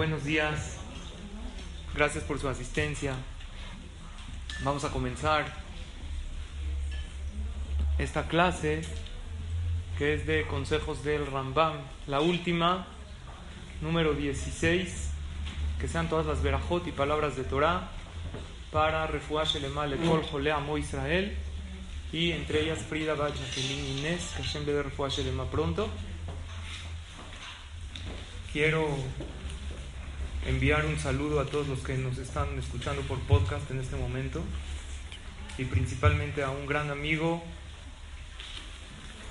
buenos días. Gracias por su asistencia. Vamos a comenzar esta clase que es de consejos del Rambam, la última, número 16, que sean todas las verajot y palabras de Torah para refuar Shelema Lekol Jole Amo Israel y entre ellas Frida Bach Jacqueline Inés, que Hashem le dé refuah Shelema pronto. Quiero enviar un saludo a todos los que nos están escuchando por podcast en este momento. Y principalmente a un gran amigo,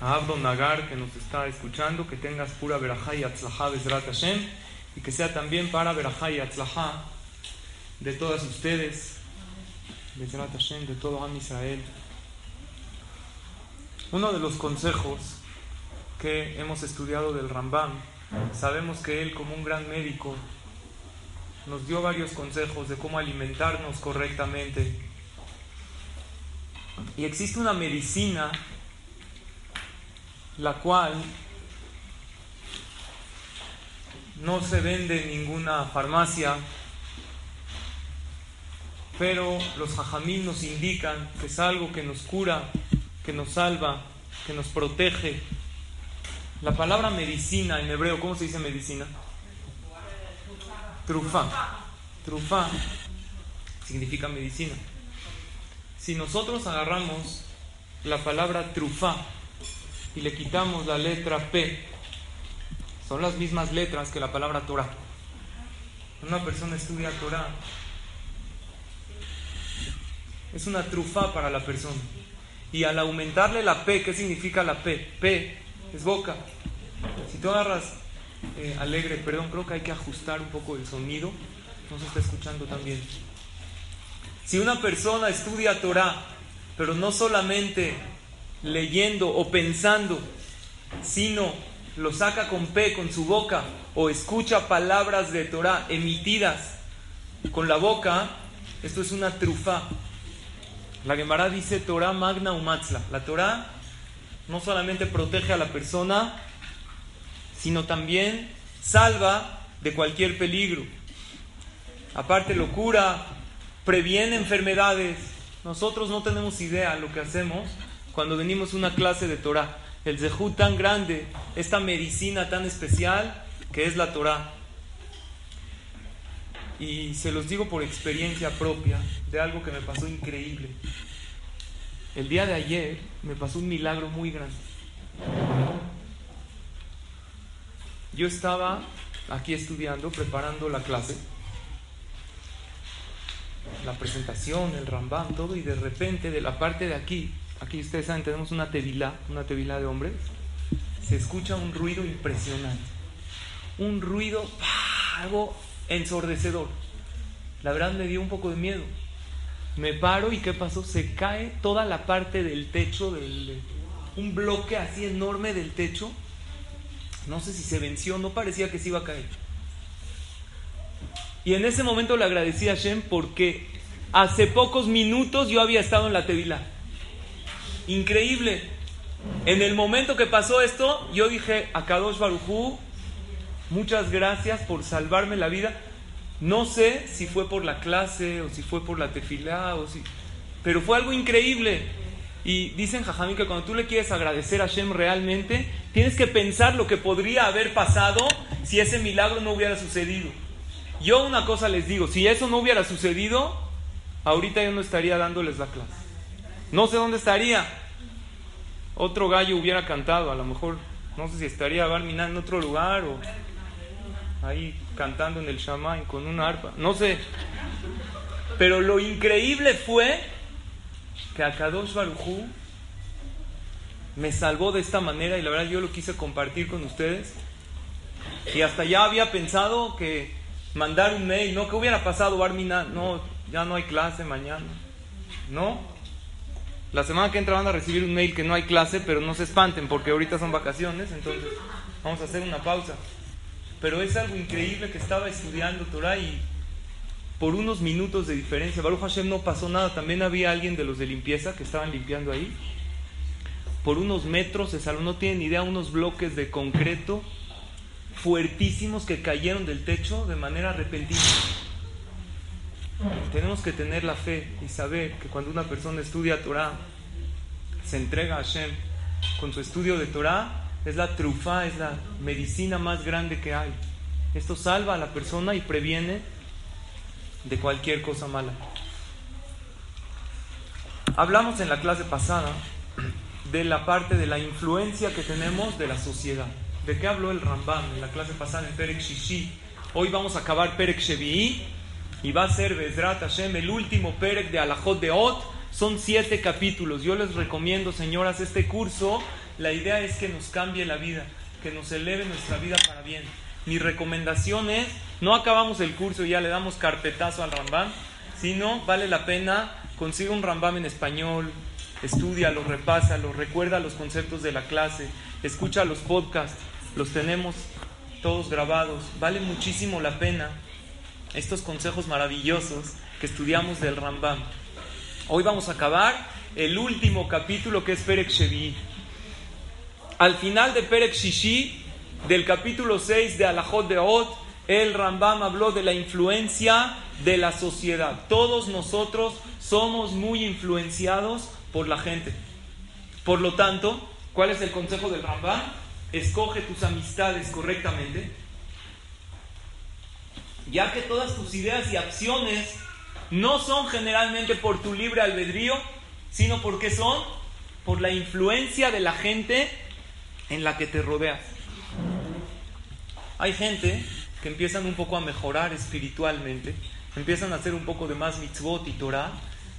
a Abdo Nagar, que nos está escuchando, que tengas pura verajá y atzlajá Bezrat Hashem. Y que sea también para verajá y atzlajá de todas ustedes, Bezrat Hashem, de todo Am Israel. Uno de los consejos que hemos estudiado del Rambam, sabemos que él como un gran médico nos dio varios consejos de cómo alimentarnos correctamente. Y existe una medicina la cual no se vende en ninguna farmacia, pero los jajamín nos indican que es algo que nos cura, que nos salva, que nos protege. La palabra medicina en hebreo, ¿cómo se dice medicina? Trufa. Trufa significa medicina. Si nosotros agarramos la palabra trufa y le quitamos la letra P, son las mismas letras que la palabra Torah. Una persona estudia Torah, es una trufa para la persona. Y al aumentarle la P, ¿qué significa la P? P es boca. Si tú agarras eh, alegre, perdón, creo que hay que ajustar un poco el sonido, no se está escuchando tan bien. Si una persona estudia Torah, pero no solamente leyendo o pensando, sino lo saca con P, con su boca, o escucha palabras de Torah emitidas con la boca, esto es una trufa. La Gemara dice Torah magna umatzla. La Torah no solamente protege a la persona, sino también salva de cualquier peligro. Aparte lo cura, previene enfermedades. Nosotros no tenemos idea lo que hacemos cuando venimos a una clase de Torah. El zehut tan grande, esta medicina tan especial que es la Torah. Y se los digo por experiencia propia de algo que me pasó increíble. El día de ayer me pasó un milagro muy grande. Yo estaba aquí estudiando, preparando la clase, la presentación, el rambam, todo, y de repente de la parte de aquí, aquí ustedes saben, tenemos una tevilá, una tevilá de hombres, se escucha un ruido impresionante. Un ruido, algo ensordecedor. La verdad me dio un poco de miedo. Me paro y ¿qué pasó? Se cae toda la parte del techo, del, un bloque así enorme del techo. No sé si se venció, no parecía que se iba a caer. Y en ese momento le agradecí a Shem porque hace pocos minutos yo había estado en la Tevila. Increíble. En el momento que pasó esto, yo dije a Kadosh Barujú, muchas gracias por salvarme la vida. No sé si fue por la clase o si fue por la tefilá o si... Pero fue algo increíble. Y dicen Jajamín que cuando tú le quieres agradecer a Shem realmente, tienes que pensar lo que podría haber pasado si ese milagro no hubiera sucedido. Yo una cosa les digo, si eso no hubiera sucedido, ahorita yo no estaría dándoles la clase. No sé dónde estaría. Otro gallo hubiera cantado, a lo mejor, no sé si estaría Barminá en otro lugar o ahí cantando en el shaman con una arpa, no sé. Pero lo increíble fue que Akadosh Barujú me salvó de esta manera y la verdad yo lo quise compartir con ustedes. Y hasta ya había pensado que mandar un mail, no, ¿qué hubiera pasado, Barmina? No, ya no hay clase mañana. No. La semana que entra van a recibir un mail que no hay clase, pero no se espanten porque ahorita son vacaciones, entonces vamos a hacer una pausa. Pero es algo increíble que estaba estudiando Torah y por unos minutos de diferencia, Baruch Hashem no pasó nada, también había alguien de los de limpieza que estaban limpiando ahí. Por unos metros se salvó, no tienen idea, unos bloques de concreto fuertísimos que cayeron del techo de manera repentina. Tenemos que tener la fe y saber que cuando una persona estudia Torah, se entrega a Hashem con su estudio de Torah, es la trufa, es la medicina más grande que hay. Esto salva a la persona y previene de cualquier cosa mala. Hablamos en la clase pasada de la parte de la influencia que tenemos de la sociedad. ¿De qué habló el Rambam en la clase pasada en Perek Shishi? Hoy vamos a acabar Perek Shevi'i y va a ser Bezrat Hashem el último Perek de Alajot de Ot. Son siete capítulos. Yo les recomiendo, señoras, este curso. La idea es que nos cambie la vida, que nos eleve nuestra vida para bien. Mi recomendación es, no acabamos el curso y ya le damos carpetazo al Rambam, sino vale la pena, consiga un Rambam en español, estudia, repasa, lo recuerda los conceptos de la clase, escucha los podcasts, los tenemos todos grabados. Vale muchísimo la pena estos consejos maravillosos que estudiamos del Rambam. Hoy vamos a acabar el último capítulo que es Perek Shevi. Al final de Perek Shishi, del capítulo 6 de Alajot de Ot, el Rambam habló de la influencia de la sociedad. Todos nosotros somos muy influenciados por la gente. Por lo tanto, ¿cuál es el consejo del Rambam? Escoge tus amistades correctamente, ya que todas tus ideas y acciones no son generalmente por tu libre albedrío, sino porque son por la influencia de la gente en la que te rodeas. Hay gente que empiezan un poco a mejorar espiritualmente, empiezan a hacer un poco de más mitzvot y Torah,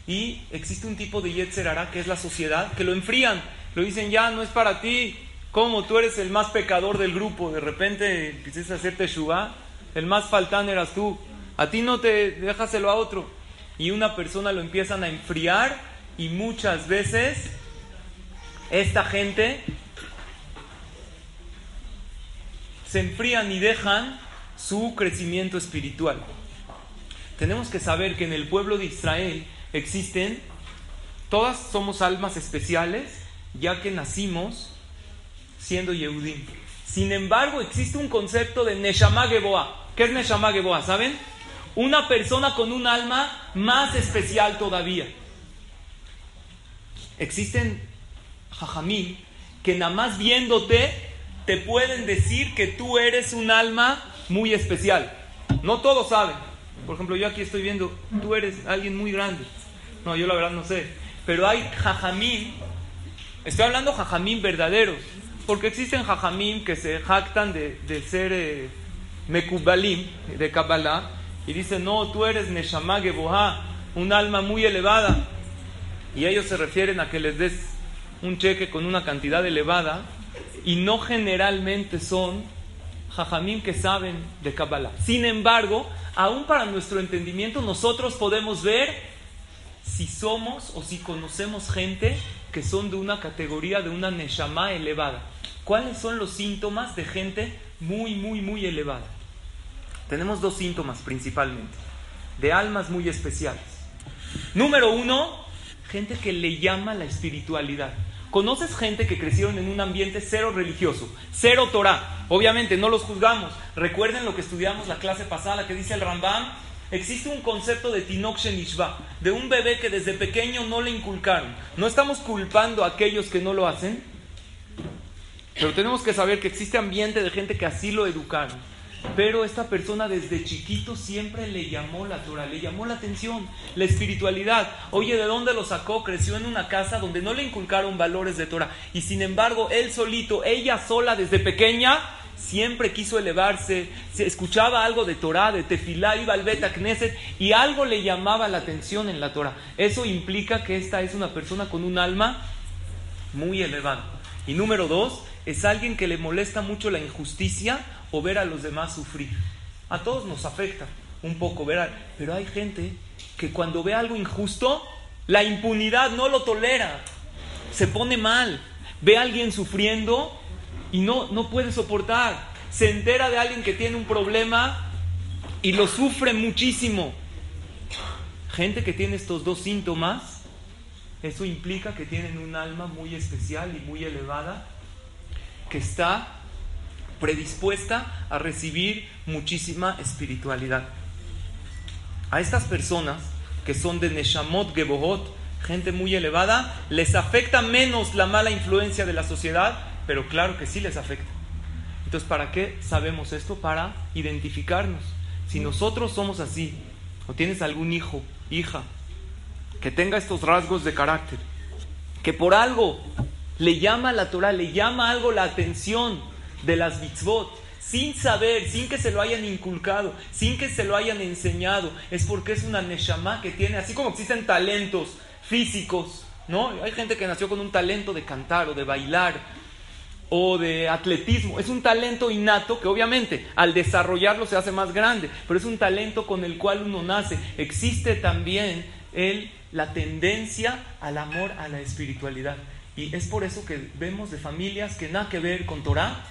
y existe un tipo de Yetzer que es la sociedad, que lo enfrían, lo dicen ya, no es para ti, como tú eres el más pecador del grupo, de repente empiezas a hacerte Shubá, el más faltán eras tú, a ti no te déjaselo a otro, y una persona lo empiezan a enfriar, y muchas veces esta gente se enfrían y dejan su crecimiento espiritual. Tenemos que saber que en el pueblo de Israel existen, todas somos almas especiales, ya que nacimos siendo Yehudim. Sin embargo, existe un concepto de Neshama Geboa. ¿Qué es Neshama Geboa? ¿Saben? Una persona con un alma más especial todavía. Existen jajamí que nada más viéndote te pueden decir que tú eres un alma muy especial. No todos saben. Por ejemplo, yo aquí estoy viendo, tú eres alguien muy grande. No, yo la verdad no sé. Pero hay jajamín, estoy hablando jajamín verdaderos, porque existen jajamín que se jactan de, ser eh, mekubalim, de Kabbalah, y dicen, no, tú eres Neshama Geboha, un alma muy elevada. Y ellos se refieren a que les des un cheque con una cantidad elevada, y no generalmente son jajamín que saben de Kabbalah. Sin embargo, aún para nuestro entendimiento, nosotros podemos ver si somos o si conocemos gente que son de una categoría de una neshama elevada. ¿Cuáles son los síntomas de gente muy, muy, muy elevada? Tenemos dos síntomas principalmente, de almas muy especiales. Número uno, gente que le llama la espiritualidad. ¿Conoces gente que crecieron en un ambiente cero religioso, cero Torah? Obviamente no los juzgamos. Recuerden lo que estudiamos la clase pasada que dice el Rambam, Existe un concepto de Tinok Shenishva, de un bebé que desde pequeño no le inculcaron. No estamos culpando a aquellos que no lo hacen, pero tenemos que saber que existe ambiente de gente que así lo educaron. Pero esta persona desde chiquito siempre le llamó la Torah, le llamó la atención, la espiritualidad. Oye, ¿de dónde lo sacó? Creció en una casa donde no le inculcaron valores de Torah. Y sin embargo, él solito, ella sola desde pequeña, siempre quiso elevarse, se escuchaba algo de Torah, de Tefilá, iba al Bet Knesset y algo le llamaba la atención en la Torah. Eso implica que esta es una persona con un alma muy elevada. Y número dos, es alguien que le molesta mucho la injusticia o ver a los demás sufrir. A todos nos afecta un poco ver, a, pero hay gente que cuando ve algo injusto, la impunidad no lo tolera, se pone mal, ve a alguien sufriendo y no, no puede soportar. Se entera de alguien que tiene un problema y lo sufre muchísimo. Gente que tiene estos dos síntomas, eso implica que tienen un alma muy especial y muy elevada, que está predispuesta a recibir muchísima espiritualidad. A estas personas que son de Neshamot Gebohot, gente muy elevada, les afecta menos la mala influencia de la sociedad, pero claro que sí les afecta. Entonces, ¿para qué sabemos esto? Para identificarnos. Si nosotros somos así, o tienes algún hijo, hija, que tenga estos rasgos de carácter, que por algo le llama la Torah, le llama algo la atención de las mitzvot, sin saber, sin que se lo hayan inculcado, sin que se lo hayan enseñado, es porque es una neshama que tiene, así como existen talentos físicos, ¿no? Hay gente que nació con un talento de cantar o de bailar o de atletismo. Es un talento innato que obviamente al desarrollarlo se hace más grande, pero es un talento con el cual uno nace. Existe también la tendencia al amor a la espiritualidad. Y es por eso que vemos de familias que nada que ver con Torah,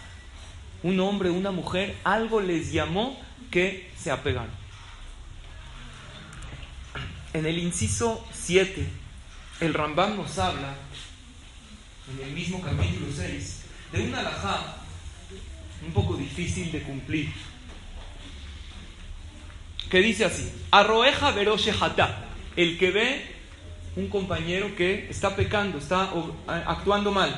un hombre, una mujer, algo les llamó que se apegaron. En el inciso 7, el Rambam nos habla, en el mismo capítulo 6, de una alajá un poco difícil de cumplir. Que dice así: Arroeja veroche el que ve un compañero que está pecando, está actuando mal.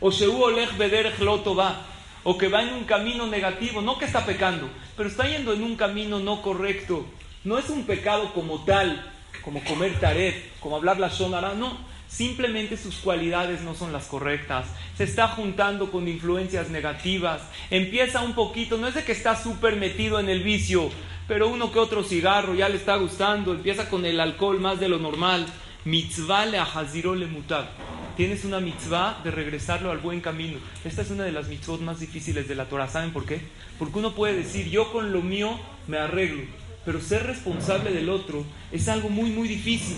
O olech bederech va, o que va en un camino negativo, no que está pecando, pero está yendo en un camino no correcto. No es un pecado como tal, como comer taref, como hablar la shonara, no Simplemente sus cualidades no son las correctas. Se está juntando con influencias negativas. Empieza un poquito, no es de que está súper metido en el vicio, pero uno que otro cigarro ya le está gustando. Empieza con el alcohol más de lo normal. Mitzvah le ahaziro le mutar. Tienes una mitzvah de regresarlo al buen camino. Esta es una de las mitzvot más difíciles de la Torah. ¿Saben por qué? Porque uno puede decir, yo con lo mío me arreglo. Pero ser responsable del otro es algo muy, muy difícil.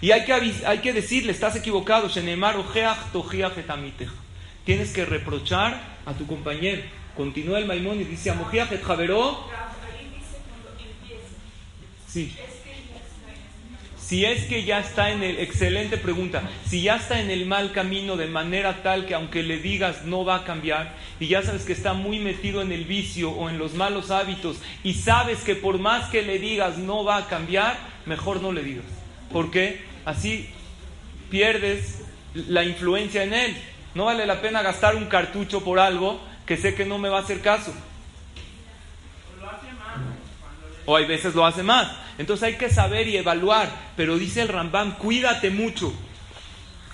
Y hay que, hay que decirle, estás equivocado. Tienes que reprochar a tu compañero. Continúa el Maimón y dice, Sí. Si es que ya está en el, excelente pregunta, si ya está en el mal camino de manera tal que aunque le digas no va a cambiar, y ya sabes que está muy metido en el vicio o en los malos hábitos, y sabes que por más que le digas no va a cambiar, mejor no le digas. porque Así pierdes la influencia en él. No vale la pena gastar un cartucho por algo que sé que no me va a hacer caso. O hay veces lo hace más. Entonces hay que saber y evaluar. Pero dice el Rambam, cuídate mucho.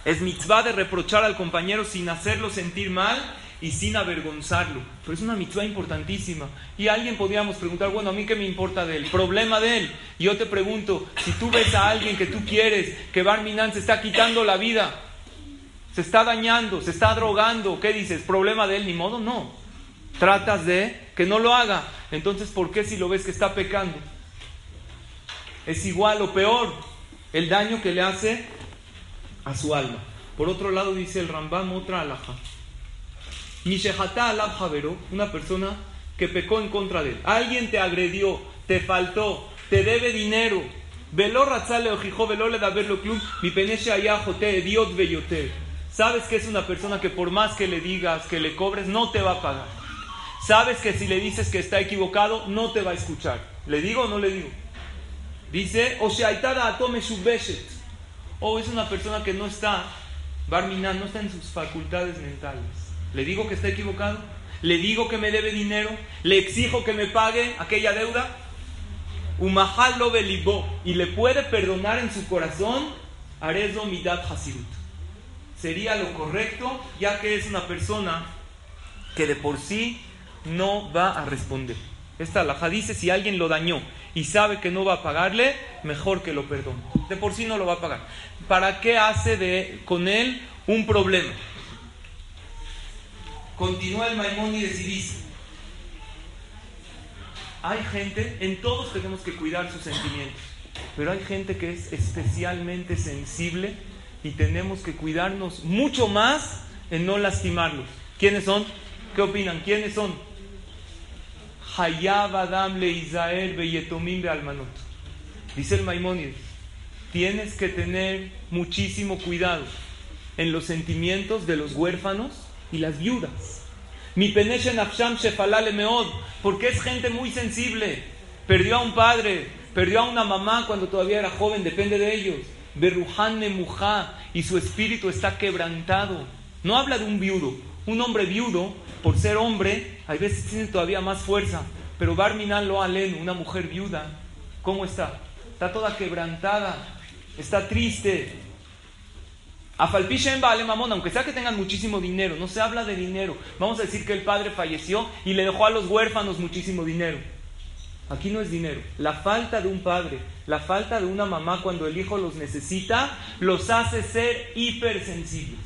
Es mitzvah de reprochar al compañero sin hacerlo sentir mal y sin avergonzarlo. Pero es una mitzvah importantísima. Y alguien podríamos preguntar, bueno, a mí qué me importa de él, problema de él. Y yo te pregunto, si tú ves a alguien que tú quieres, que Barminan se está quitando la vida, se está dañando, se está drogando, ¿qué dices? ¿Problema de él? Ni modo, no. Tratas de que no lo haga. Entonces, ¿por qué si lo ves que está pecando? es igual o peor el daño que le hace a su alma. Por otro lado, dice el Rambam, otra alhaja. Mishehata alab javero, una persona que pecó en contra de él. Alguien te agredió, te faltó, te debe dinero. Velo ratzale ojijo, velo le da verlo club, mi peneche ayajote, diot beyote. Sabes que es una persona que por más que le digas, que le cobres, no te va a pagar. Sabes que si le dices que está equivocado, no te va a escuchar. ¿Le digo o no le digo? Dice, o sea, atome O es una persona que no está, Barminan, no está en sus facultades mentales. Le digo que está equivocado, le digo que me debe dinero, le exijo que me pague aquella deuda. Umahal lo y le puede perdonar en su corazón, Arezo hasirut. Sería lo correcto, ya que es una persona que de por sí no va a responder. Esta alhaja dice si alguien lo dañó y sabe que no va a pagarle, mejor que lo perdone. De por sí no lo va a pagar. ¿Para qué hace de, con él un problema? Continúa el Maimónides y dice, hay gente, en todos tenemos que cuidar sus sentimientos, pero hay gente que es especialmente sensible y tenemos que cuidarnos mucho más en no lastimarlos. ¿Quiénes son? ¿Qué opinan? ¿Quiénes son? Hayab Adam le almanot. Dice el Maimónides, tienes que tener muchísimo cuidado en los sentimientos de los huérfanos y las viudas. Mi peneshen afsham shefalale meod, porque es gente muy sensible. Perdió a un padre, perdió a una mamá cuando todavía era joven, depende de ellos. Berruhan Nemuja, y su espíritu está quebrantado. No habla de un viudo. Un hombre viudo, por ser hombre, a veces tiene todavía más fuerza. Pero Barminan lo aleno, una mujer viuda, ¿cómo está? Está toda quebrantada, está triste. A Falpishen Mamón, aunque sea que tengan muchísimo dinero, no se habla de dinero. Vamos a decir que el padre falleció y le dejó a los huérfanos muchísimo dinero. Aquí no es dinero. La falta de un padre, la falta de una mamá cuando el hijo los necesita, los hace ser hipersensibles.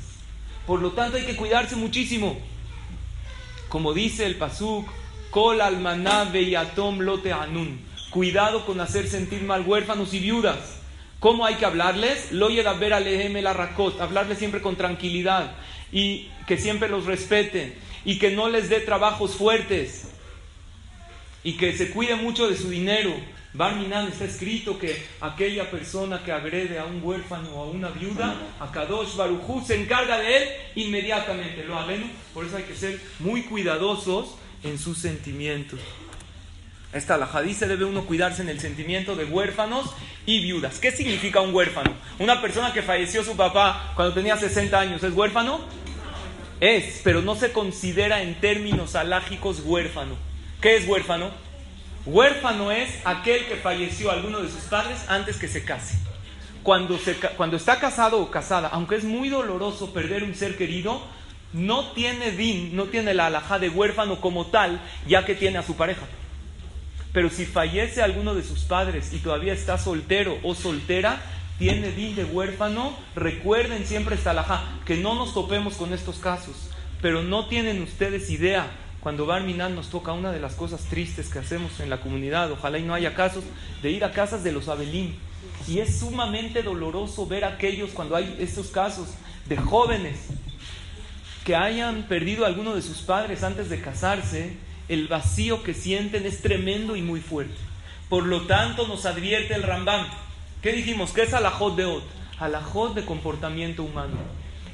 Por lo tanto, hay que cuidarse muchísimo. Como dice el Pasuk, Kol almanabe y atom lote anun. Cuidado con hacer sentir mal huérfanos y viudas. ¿Cómo hay que hablarles? Lo ver alejem la rakot. Hablarles siempre con tranquilidad y que siempre los respeten y que no les dé trabajos fuertes y que se cuide mucho de su dinero. Barminan está escrito que aquella persona que agrede a un huérfano o a una viuda, a Kadosh Barujú, se encarga de él inmediatamente. Lo hagan, por eso hay que ser muy cuidadosos en sus sentimientos. Esta la dice debe uno cuidarse en el sentimiento de huérfanos y viudas. ¿Qué significa un huérfano? Una persona que falleció su papá cuando tenía 60 años, ¿es huérfano? Es, pero no se considera en términos alágicos huérfano. ¿Qué es huérfano? Huérfano es aquel que falleció alguno de sus padres antes que se case. Cuando, se, cuando está casado o casada, aunque es muy doloroso perder un ser querido, no tiene din, no tiene la alhaja de huérfano como tal, ya que tiene a su pareja. Pero si fallece alguno de sus padres y todavía está soltero o soltera, tiene din de huérfano, recuerden siempre esta alhaja, que no nos topemos con estos casos. Pero no tienen ustedes idea, cuando Barminan nos toca una de las cosas tristes que hacemos en la comunidad, ojalá y no haya casos, de ir a casas de los Abelín. Y es sumamente doloroso ver aquellos cuando hay estos casos de jóvenes que hayan perdido alguno de sus padres antes de casarse, el vacío que sienten es tremendo y muy fuerte. Por lo tanto, nos advierte el Rambam. ¿Qué dijimos? ¿Qué es alajot de ot? Alajot de comportamiento humano.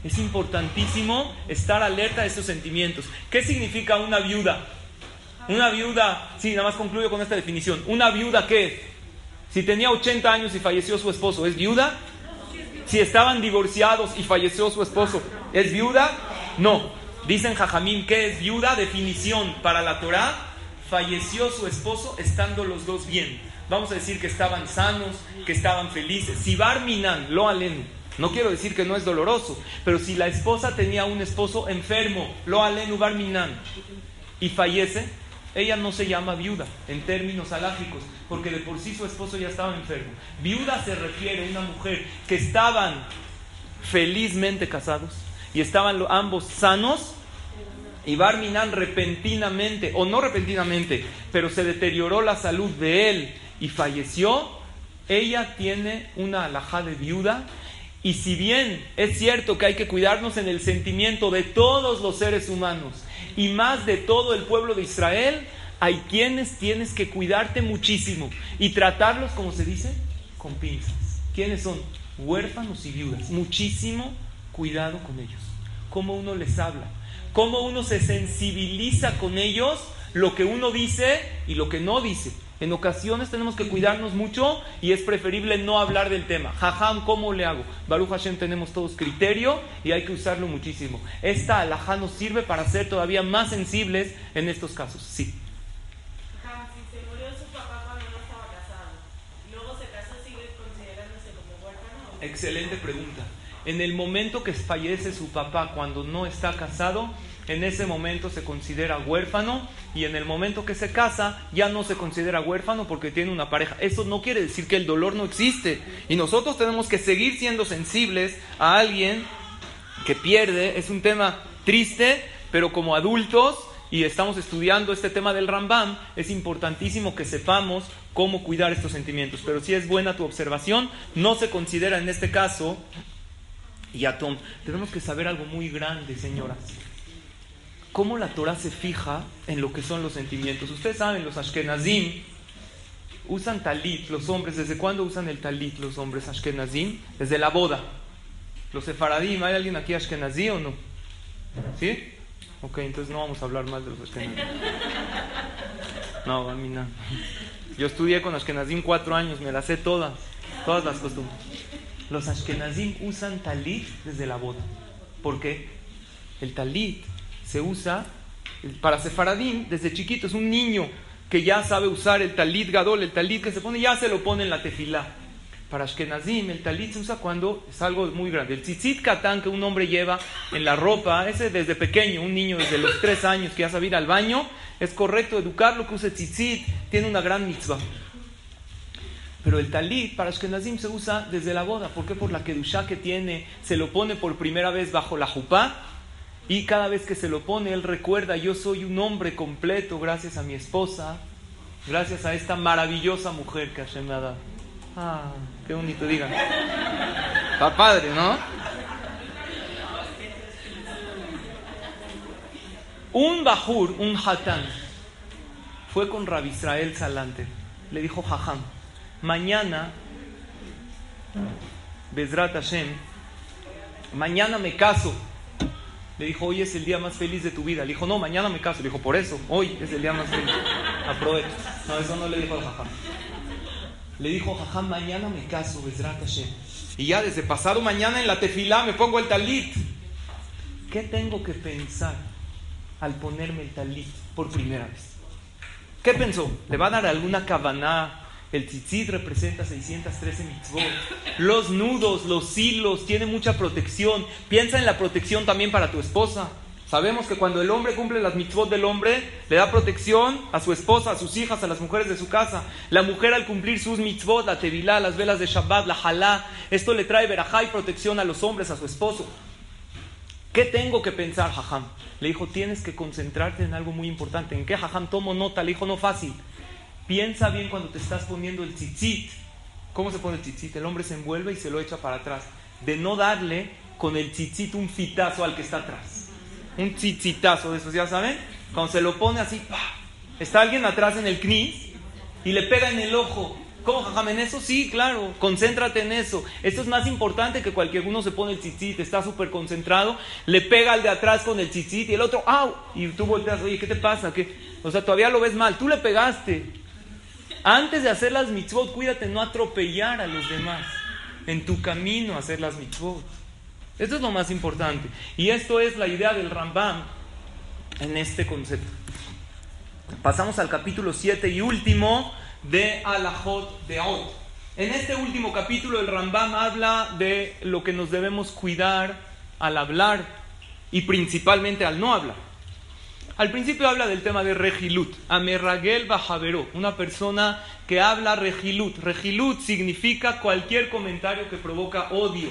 Es importantísimo estar alerta a estos sentimientos. ¿Qué significa una viuda? Una viuda, sí, nada más concluyo con esta definición. ¿Una viuda qué es? Si tenía 80 años y falleció su esposo, ¿es viuda? Si estaban divorciados y falleció su esposo, ¿es viuda? No. Dicen Jajamín que es viuda, definición para la Torah, falleció su esposo estando los dos bien. Vamos a decir que estaban sanos, que estaban felices. Si Barminan, lo alenu, no quiero decir que no es doloroso, pero si la esposa tenía un esposo enfermo, lo alenu Barminan, y fallece, ella no se llama viuda en términos alágicos, porque de por sí su esposo ya estaba enfermo. Viuda se refiere a una mujer que estaban felizmente casados, y estaban ambos sanos y Barminan repentinamente, o no repentinamente, pero se deterioró la salud de él y falleció, ella tiene una alhaja de viuda. Y si bien es cierto que hay que cuidarnos en el sentimiento de todos los seres humanos y más de todo el pueblo de Israel, hay quienes tienes que cuidarte muchísimo y tratarlos, como se dice, con pinzas. ¿Quiénes son? Huérfanos y viudas. Muchísimo cuidado con ellos cómo uno les habla, cómo uno se sensibiliza con ellos, lo que uno dice y lo que no dice. En ocasiones tenemos que cuidarnos mucho y es preferible no hablar del tema. Jajam, ¿cómo le hago? Baruch Hashem tenemos todos criterio y hay que usarlo muchísimo. Esta alhaja nos sirve para ser todavía más sensibles en estos casos. Sí. Excelente pregunta. En el momento que fallece su papá cuando no está casado, en ese momento se considera huérfano y en el momento que se casa ya no se considera huérfano porque tiene una pareja. Eso no quiere decir que el dolor no existe y nosotros tenemos que seguir siendo sensibles a alguien que pierde. Es un tema triste, pero como adultos y estamos estudiando este tema del Rambam, es importantísimo que sepamos cómo cuidar estos sentimientos. Pero si es buena tu observación, no se considera en este caso y Atom. Tenemos que saber algo muy grande, señoras. Cómo la Torah se fija en lo que son los sentimientos. Ustedes saben, los Ashkenazim usan talit, los hombres. ¿Desde cuándo usan el talit los hombres Ashkenazim? Desde la boda. Los sefaradim, ¿hay alguien aquí ashkenazí o no? ¿Sí? Ok, entonces no vamos a hablar más de los ashkenazim. No, a mí no. Yo estudié con ashkenazim cuatro años, me las sé todas, todas las costumbres. Los ashkenazim usan talit desde la boda. ¿Por qué? El talit se usa para sefaradim desde chiquito, es un niño que ya sabe usar el talit gadol, el talit que se pone, ya se lo pone en la tefilá. Para Ashkenazim, el talit se usa cuando es algo muy grande. El tzitzit katán que un hombre lleva en la ropa, ese desde pequeño, un niño desde los tres años que ya sabe ir al baño, es correcto educarlo que use tzitzit, tiene una gran mitzvah. Pero el talit para Ashkenazim se usa desde la boda. ¿Por qué? Por la kedusha que tiene, se lo pone por primera vez bajo la jupá y cada vez que se lo pone, él recuerda, yo soy un hombre completo gracias a mi esposa, gracias a esta maravillosa mujer que Hashem me ha dado. Ah, qué bonito, digan. Está padre, ¿no? Un Bajur, un Hatán, fue con Rabbi Israel Salante. Le dijo Jajam, mañana, Bezrat Hashem, mañana me caso. Le dijo, hoy es el día más feliz de tu vida. Le dijo, no, mañana me caso. Le dijo, por eso, hoy es el día más feliz. Aprovecha. No, eso no le dijo al Jajam. Le dijo, Jajam, mañana me caso, Bezrat Hashem. Y ya desde pasado mañana en la tefilá me pongo el talit. ¿Qué tengo que pensar al ponerme el talit por primera vez? ¿Qué pensó? ¿Le va a dar alguna cabana? El tzitzit representa 613 mitzvot. Los nudos, los hilos, tiene mucha protección. Piensa en la protección también para tu esposa. Sabemos que cuando el hombre cumple las mitzvot del hombre, le da protección a su esposa, a sus hijas, a las mujeres de su casa. La mujer al cumplir sus mitzvot, la tevilá, las velas de Shabbat, la halá, esto le trae verajá y protección a los hombres, a su esposo. ¿Qué tengo que pensar, Jajam? Le dijo, tienes que concentrarte en algo muy importante. ¿En qué, Jajam? Tomo nota. Le dijo, no fácil. Piensa bien cuando te estás poniendo el tzitzit. ¿Cómo se pone el tzitzit? El hombre se envuelve y se lo echa para atrás. De no darle con el tzitzit un fitazo al que está atrás. Un tzitzitazo de esos, ¿ya saben? Cuando se lo pone así, está alguien atrás en el knis y le pega en el ojo. ¿Cómo, jajam? ¿En eso? Sí, claro. Concéntrate en eso. Esto es más importante que cualquier uno se pone el tzitzit, está súper concentrado, le pega al de atrás con el tzitzit y el otro, ¡au! Y tú volteas, oye, ¿qué te pasa? ¿Qué? O sea, todavía lo ves mal. Tú le pegaste. Antes de hacer las mitzvot, cuídate no atropellar a los demás en tu camino a hacer las mitzvot. Esto es lo más importante. Y esto es la idea del Rambam en este concepto. Pasamos al capítulo 7 y último de Alajot de Ot. En este último capítulo el Rambam habla de lo que nos debemos cuidar al hablar y principalmente al no hablar. Al principio habla del tema de regilut, amerragel bajavero, una persona que habla regilut. Regilut significa cualquier comentario que provoca odio,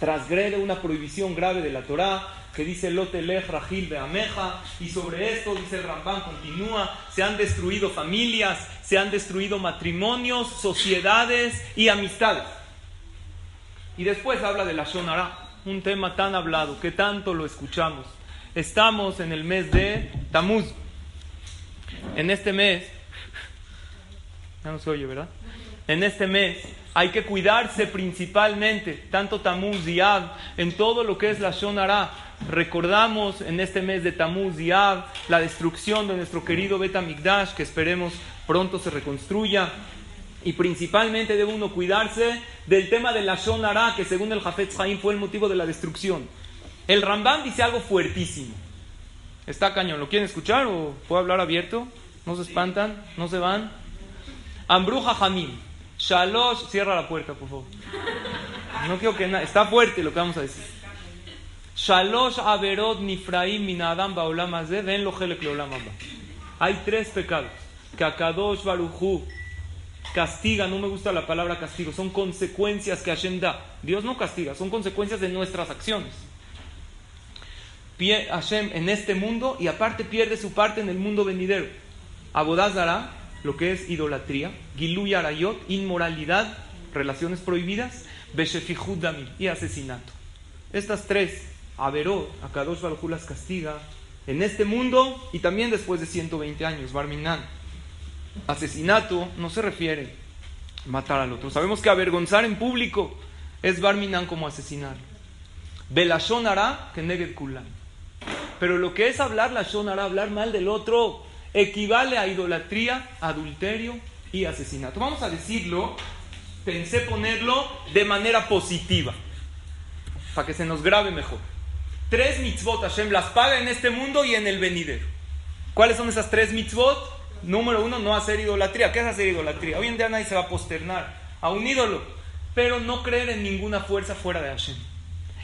transgrede una prohibición grave de la Torá, que dice Lotelech Rajil Beameja, y sobre esto, dice el Rambán, continúa, se han destruido familias, se han destruido matrimonios, sociedades y amistades. Y después habla de la Shonara, un tema tan hablado, que tanto lo escuchamos. Estamos en el mes de Tamuz. En este mes, ya no se oye, ¿verdad? En este mes hay que cuidarse principalmente, tanto Tamuz y Ab, en todo lo que es la Shonara. Recordamos en este mes de Tamuz y Ab la destrucción de nuestro querido Betamigdash, que esperemos pronto se reconstruya. Y principalmente debe uno cuidarse del tema de la Shonara, que según el Jafetz Haim fue el motivo de la destrucción. El Rambam dice algo fuertísimo. Está cañón. ¿Lo quieren escuchar o puedo hablar abierto? ¿No se espantan? ¿No se van? Ambruja Jamim. Shalosh. Cierra la puerta, por favor. No quiero que nada. Está fuerte lo que vamos a decir. Shalosh Averot Nifraim Minadam Baolam Ven lo Hay tres pecados que Akadosh Baruchu castiga, no me gusta la palabra castigo, son consecuencias que Hashem da. Dios no castiga, son consecuencias de nuestras acciones. Hashem en este mundo y aparte pierde su parte en el mundo venidero. Abodazara, lo que es idolatría, Giluy Arayot, inmoralidad, relaciones prohibidas, Beshefihud y asesinato. Estas tres, Averot, Akadosh Baruj las castiga en este mundo y también después de 120 años, Barminan. Asesinato no se refiere a matar al otro. Sabemos que avergonzar en público es Barminan como asesinar. Belashon hará que negue kulan. Pero lo que es hablar la hará, hablar mal del otro, equivale a idolatría, adulterio y asesinato. Vamos a decirlo, pensé ponerlo de manera positiva, para que se nos grabe mejor. Tres mitzvot Hashem las paga en este mundo y en el venidero. ¿Cuáles son esas tres mitzvot? Número uno, no hacer idolatría. ¿Qué es hacer idolatría? Hoy en día nadie se va a posternar a un ídolo, pero no creer en ninguna fuerza fuera de Hashem.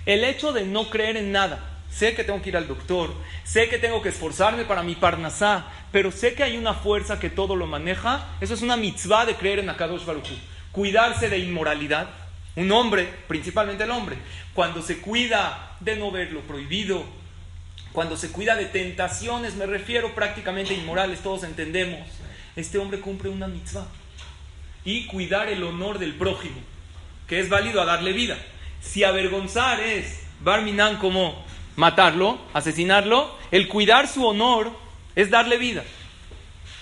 El hecho de no creer en nada, sé que tengo que ir al doctor, sé que tengo que esforzarme para mi parnasá, pero sé que hay una fuerza que todo lo maneja, eso es una mitzvah de creer en Akadosh Baruch Cuidarse de inmoralidad, un hombre, principalmente el hombre, cuando se cuida de no ver lo prohibido, cuando se cuida de tentaciones, me refiero prácticamente inmorales, todos entendemos, este hombre cumple una mitzvah. Y cuidar el honor del prójimo, que es válido a darle vida. Si avergonzar es Barminan como matarlo, asesinarlo, el cuidar su honor es darle vida.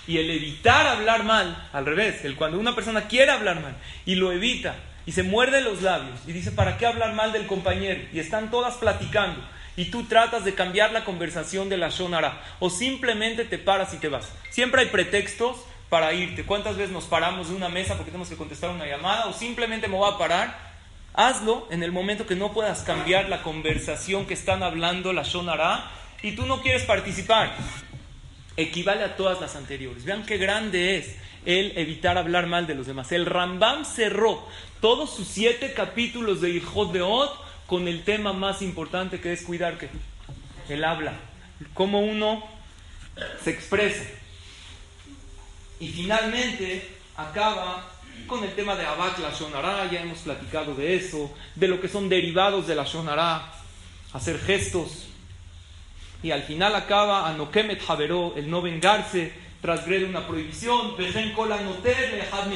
Y el evitar hablar mal, al revés, el cuando una persona quiere hablar mal y lo evita y se muerde los labios y dice, ¿para qué hablar mal del compañero? Y están todas platicando y tú tratas de cambiar la conversación de la Shonara o simplemente te paras y te vas. Siempre hay pretextos para irte. ¿Cuántas veces nos paramos de una mesa porque tenemos que contestar una llamada o simplemente me voy a parar? Hazlo en el momento que no puedas cambiar la conversación que están hablando la Shonara y tú no quieres participar. Equivale a todas las anteriores. Vean qué grande es el evitar hablar mal de los demás. El Rambam cerró todos sus siete capítulos de Ilhot de Ot con el tema más importante que es cuidar que el habla, cómo uno se expresa. Y finalmente acaba con el tema de Abak la Shonara, ya hemos platicado de eso, de lo que son derivados de la Shonara, hacer gestos. Y al final acaba a Nokemet Haveró, el no vengarse, transgrede una prohibición,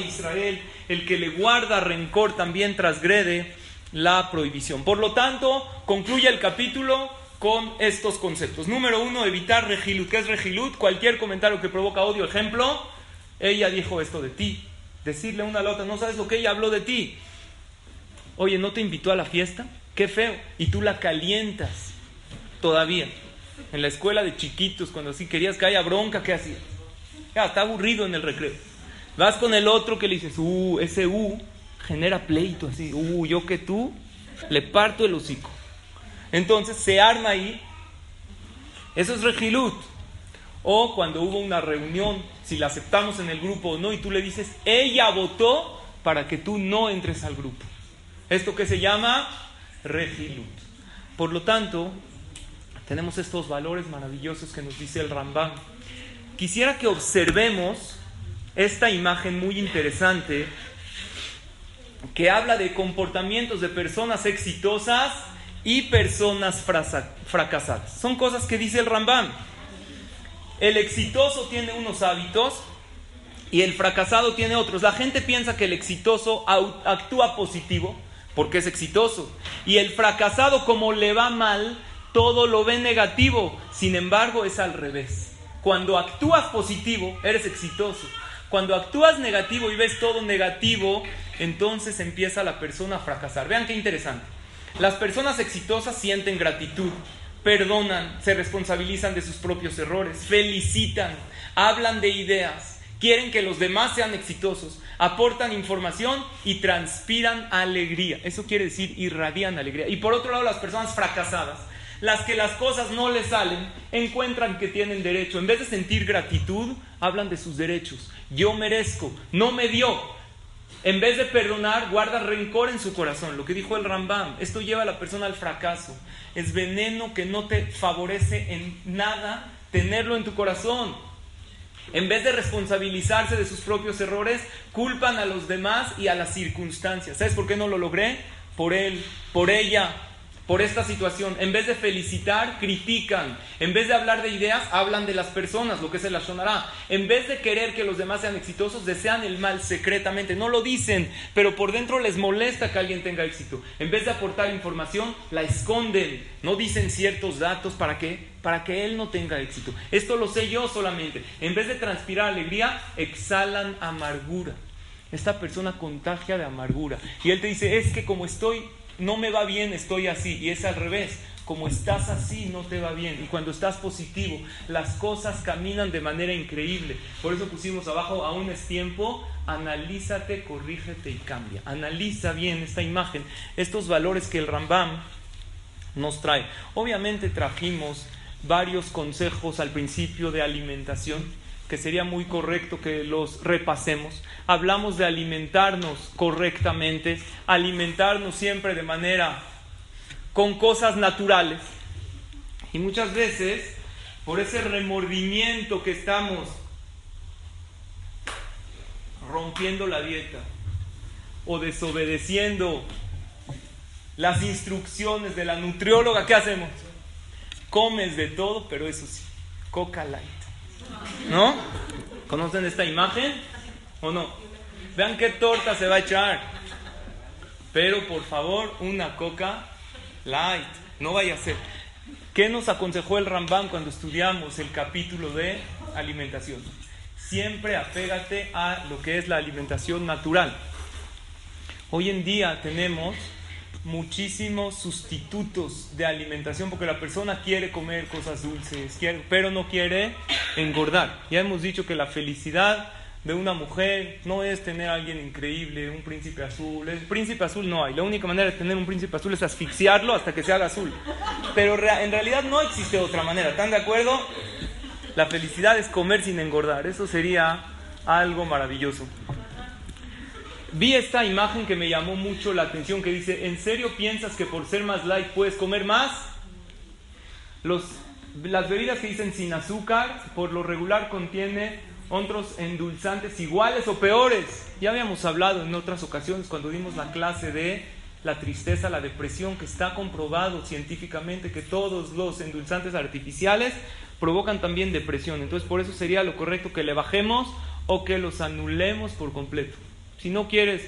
Israel, el que le guarda rencor también transgrede la prohibición. Por lo tanto, concluye el capítulo con estos conceptos. Número uno, evitar regilut. ¿Qué es regilut? Cualquier comentario que provoca odio. Ejemplo, ella dijo esto de ti. Decirle una a la otra, no sabes lo que ella habló de ti. Oye, ¿no te invitó a la fiesta? Qué feo. Y tú la calientas todavía. En la escuela de chiquitos, cuando así querías que haya bronca, ¿qué hacías? Ya, está aburrido en el recreo. Vas con el otro que le dices, uh, ese uh, genera pleito así, uh, yo que tú, le parto el hocico. Entonces se arma ahí, eso es regilut. O cuando hubo una reunión, si la aceptamos en el grupo o no, y tú le dices, ella votó para que tú no entres al grupo. Esto que se llama regilut. Por lo tanto, tenemos estos valores maravillosos que nos dice el Rambam. Quisiera que observemos esta imagen muy interesante que habla de comportamientos de personas exitosas y personas fracasadas. Son cosas que dice el Rambam. El exitoso tiene unos hábitos y el fracasado tiene otros. La gente piensa que el exitoso actúa positivo porque es exitoso y el fracasado como le va mal, todo lo ve negativo. Sin embargo, es al revés. Cuando actúas positivo, eres exitoso. Cuando actúas negativo y ves todo negativo, entonces empieza la persona a fracasar. Vean qué interesante. Las personas exitosas sienten gratitud, perdonan, se responsabilizan de sus propios errores, felicitan, hablan de ideas, quieren que los demás sean exitosos, aportan información y transpiran alegría. Eso quiere decir irradian alegría. Y por otro lado, las personas fracasadas, las que las cosas no les salen, encuentran que tienen derecho. En vez de sentir gratitud, hablan de sus derechos. Yo merezco, no me dio, en vez de perdonar, guarda rencor en su corazón. Lo que dijo el Rambam, esto lleva a la persona al fracaso. Es veneno que no te favorece en nada tenerlo en tu corazón. En vez de responsabilizarse de sus propios errores, culpan a los demás y a las circunstancias. ¿Sabes por qué no lo logré? Por él, por ella, por esta situación. En vez de felicitar, critican. En vez de hablar de ideas, hablan de las personas, lo que se la sonará. En vez de querer que los demás sean exitosos, desean el mal secretamente. No lo dicen, pero por dentro les molesta que alguien tenga éxito. En vez de aportar información, la esconden. No dicen ciertos datos para qué? Para que él no tenga éxito. Esto lo sé yo solamente. En vez de transpirar alegría, exhalan amargura. Esta persona contagia de amargura. Y él te dice, es que como estoy no me va bien, estoy así. Y es al revés. Como estás así, no te va bien. Y cuando estás positivo, las cosas caminan de manera increíble. Por eso pusimos abajo, aún es tiempo, analízate, corrígete y cambia. Analiza bien esta imagen, estos valores que el Rambam nos trae. Obviamente trajimos varios consejos al principio de alimentación que sería muy correcto que los repasemos. Hablamos de alimentarnos correctamente, alimentarnos siempre de manera con cosas naturales. Y muchas veces, por ese remordimiento que estamos rompiendo la dieta o desobedeciendo las instrucciones de la nutrióloga, ¿qué hacemos? Comes de todo, pero eso sí, coca light. ¿No? ¿Conocen esta imagen no? Vean qué torta se va a echar. Pero por favor, una coca light. No vaya a ser. ¿Qué nos aconsejó el Rambam cuando estudiamos el capítulo de alimentación? Siempre apégate a lo que es la alimentación natural. Hoy en día tenemos muchísimos sustitutos de alimentación porque la persona quiere comer cosas dulces, quiere, pero no quiere engordar. Ya hemos dicho que la felicidad de una mujer no es tener a alguien increíble, un príncipe azul. El príncipe azul no hay. La única manera de tener un príncipe azul es asfixiarlo hasta que se haga azul. Pero en realidad no existe otra manera. ¿Están de acuerdo? La felicidad es comer sin engordar. Eso sería algo maravilloso vi esta imagen que me llamó mucho la atención que dice, ¿en serio piensas que por ser más light puedes comer más? Los, las bebidas que dicen sin azúcar, por lo regular contiene otros endulzantes iguales o peores. Ya habíamos hablado en otras ocasiones cuando dimos la clase de la tristeza, la depresión, que está comprobado científicamente que todos los endulzantes artificiales provocan también depresión. Entonces por eso sería lo correcto que le bajemos o que los anulemos por completo. Si no quieres,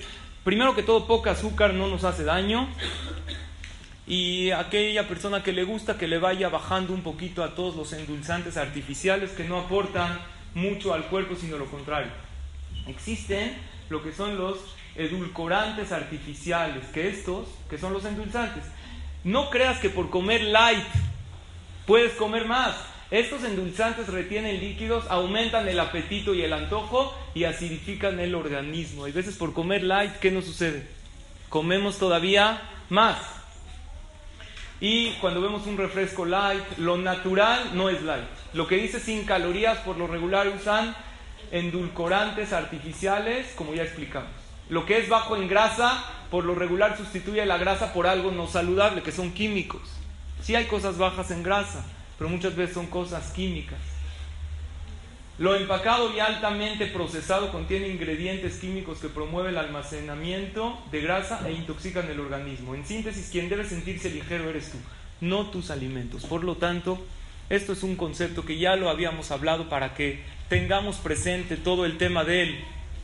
primero que todo, poca azúcar no nos hace daño. Y aquella persona que le gusta que le vaya bajando un poquito a todos los endulzantes artificiales que no aportan mucho al cuerpo, sino lo contrario. Existen lo que son los edulcorantes artificiales, que estos, que son los endulzantes. No creas que por comer light puedes comer más. Estos endulzantes retienen líquidos, aumentan el apetito y el antojo y acidifican el organismo. Hay veces por comer light, ¿qué nos sucede? Comemos todavía más. Y cuando vemos un refresco light, lo natural no es light. Lo que dice sin calorías, por lo regular usan endulcorantes artificiales, como ya explicamos. Lo que es bajo en grasa, por lo regular sustituye la grasa por algo no saludable, que son químicos. Sí hay cosas bajas en grasa, pero muchas veces son cosas químicas. Lo empacado y altamente procesado contiene ingredientes químicos que promueven el almacenamiento de grasa e intoxican el organismo. En síntesis, quien debe sentirse ligero eres tú, no tus alimentos. Por lo tanto, esto es un concepto que ya lo habíamos hablado para que tengamos presente todo el tema de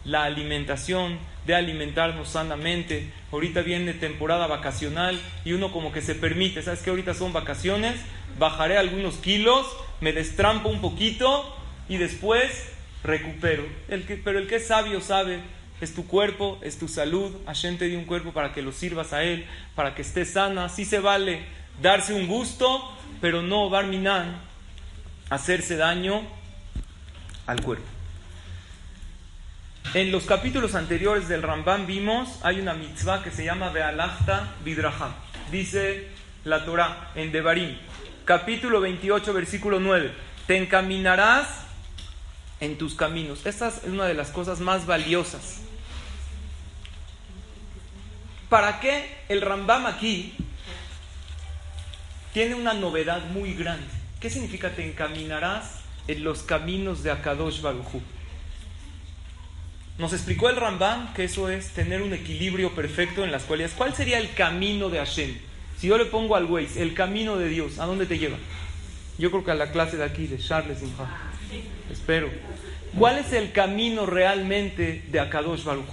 la alimentación, de alimentarnos sanamente. Ahorita viene temporada vacacional y uno como que se permite, ¿sabes que Ahorita son vacaciones, bajaré algunos kilos, me destrampo un poquito y después recupero. El que, pero el que es sabio sabe, es tu cuerpo, es tu salud. Hashem te dio un cuerpo para que lo sirvas a él, para que estés sana. Sí se vale darse un gusto, pero no, Barminan, hacerse daño al cuerpo. En los capítulos anteriores del Rambam vimos, hay una mitzvah que se llama Bealachta Bidraham. Dice la Torah en Devarim, capítulo 28, versículo 9. Te encaminarás en tus caminos. Esta es una de las cosas más valiosas. ¿Para qué el Rambam aquí tiene una novedad muy grande? ¿Qué significa te encaminarás en los caminos de Akadosh Baruj Nos explicó el Rambam que eso es tener un equilibrio perfecto en las cualidades. ¿Cuál sería el camino de Hashem? Si yo le pongo al Waze, el camino de Dios, ¿a dónde te lleva? Yo creo que a la clase de aquí, de Charles Simha. Espero. ¿Cuál es el camino realmente de Akadosh Baruch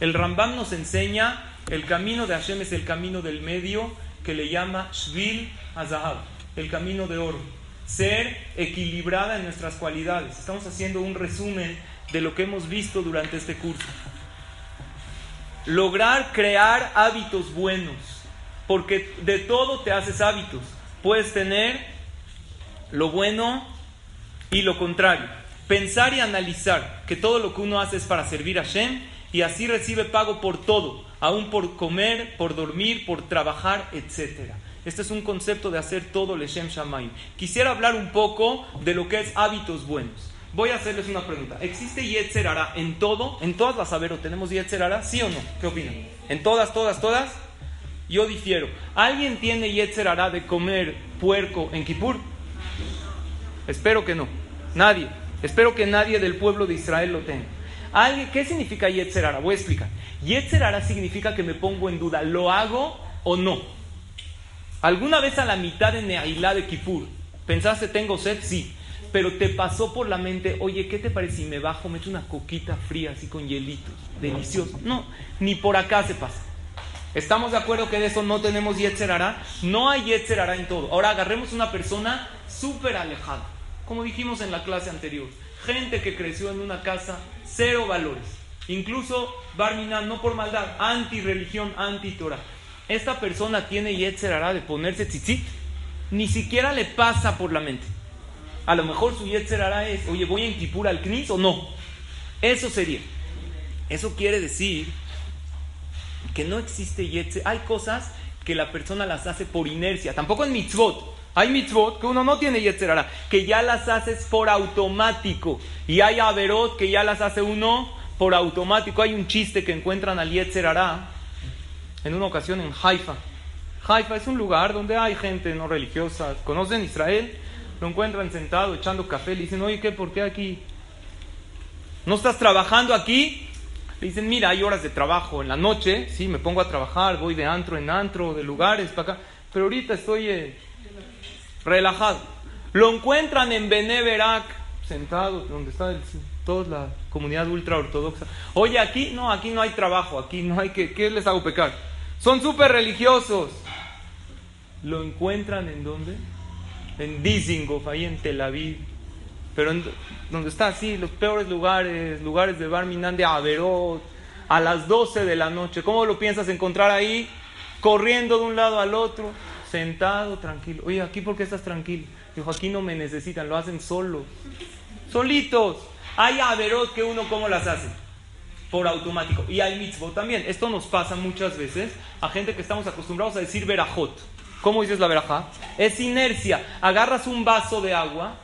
El Rambam nos enseña, el camino de Hashem es el camino del medio que le llama Shvil Azahab, el camino de oro. Ser equilibrada en nuestras cualidades. Estamos haciendo un resumen de lo que hemos visto durante este curso. Lograr crear hábitos buenos porque de todo te haces hábitos. Puedes tener lo bueno y lo contrario. Pensar y analizar que todo lo que uno hace es para servir a Shem y así recibe pago por todo, aún por comer, por dormir, por trabajar, etc. Este es un concepto de hacer todo Leshem Shamayim. Quisiera hablar un poco de lo que es hábitos buenos. Voy a hacerles una pregunta. ¿Existe Yetzer en todo? ¿En todas las Avero tenemos Yetzer ¿Sí o no? ¿Qué opinan? ¿En todas, todas, todas? Yo difiero. ¿Alguien tiene Yetzer de comer puerco en Kippur? Espero que no. Nadie. Espero que nadie del pueblo de Israel lo tenga. ¿Alguien, ¿Qué significa Yetzer Voy a explicar. Yetzer significa que me pongo en duda. ¿Lo hago o no? ¿Alguna vez a la mitad de Neailá de Kippur pensaste tengo sed? Sí pero te pasó por la mente, oye, ¿qué te parece si me bajo, me echo una coquita fría así con hielitos, delicioso? No, ni por acá se pasa. ¿Estamos de acuerdo que de eso no tenemos Yetzer No hay Yetzer en todo. Ahora agarremos una persona súper alejada, como dijimos en la clase anterior. Gente que creció en una casa, cero valores. Incluso Barminan, no por maldad, anti-religión, anti-Torah. Esta persona tiene Yetzer de ponerse tzitzit. Ni siquiera le pasa por la mente. A lo mejor su Yetzer es, oye, ¿voy en Kipur al Knis o no? Eso sería. Eso quiere decir que no existe Yetzer. Hay cosas que la persona las hace por inercia. Tampoco en mitzvot. Hay mitzvot que uno no tiene Yetzer que ya las haces por automático. Y hay averot que ya las hace uno por automático. Hay un chiste que encuentran al Yetzer en una ocasión en Haifa. Haifa es un lugar donde hay gente no religiosa. ¿Conocen Israel? lo encuentran sentado echando café, le dicen, oye, ¿qué? ¿Por qué aquí? ¿No estás trabajando aquí? Le dicen, mira, hay horas de trabajo en la noche, sí, me pongo a trabajar, voy de antro en antro, de lugares para acá, pero ahorita estoy eh, relajado. Lo encuentran en Beneverac, sentado, donde está toda la comunidad ultra ortodoxa. Oye, aquí no, aquí no hay trabajo, aquí no hay que, ¿qué les hago pecar? Son súper religiosos. ¿Lo encuentran en dónde? en Dizengoff, ahí en Tel Aviv. Pero donde está así, los peores lugares, lugares de Barminan de Averot, a las 12 de la noche. ¿Cómo lo piensas encontrar ahí? Corriendo de un lado al otro, sentado, tranquilo. Oye, ¿aquí por qué estás tranquilo? Dijo, aquí no me necesitan, lo hacen solos. Solitos. Hay Averot que uno, ¿cómo las hace? Por automático. Y hay mitzvot también. Esto nos pasa muchas veces a gente que estamos acostumbrados a decir verajot. ¿Cómo dices la verajá? Es inercia. Agarras un vaso de agua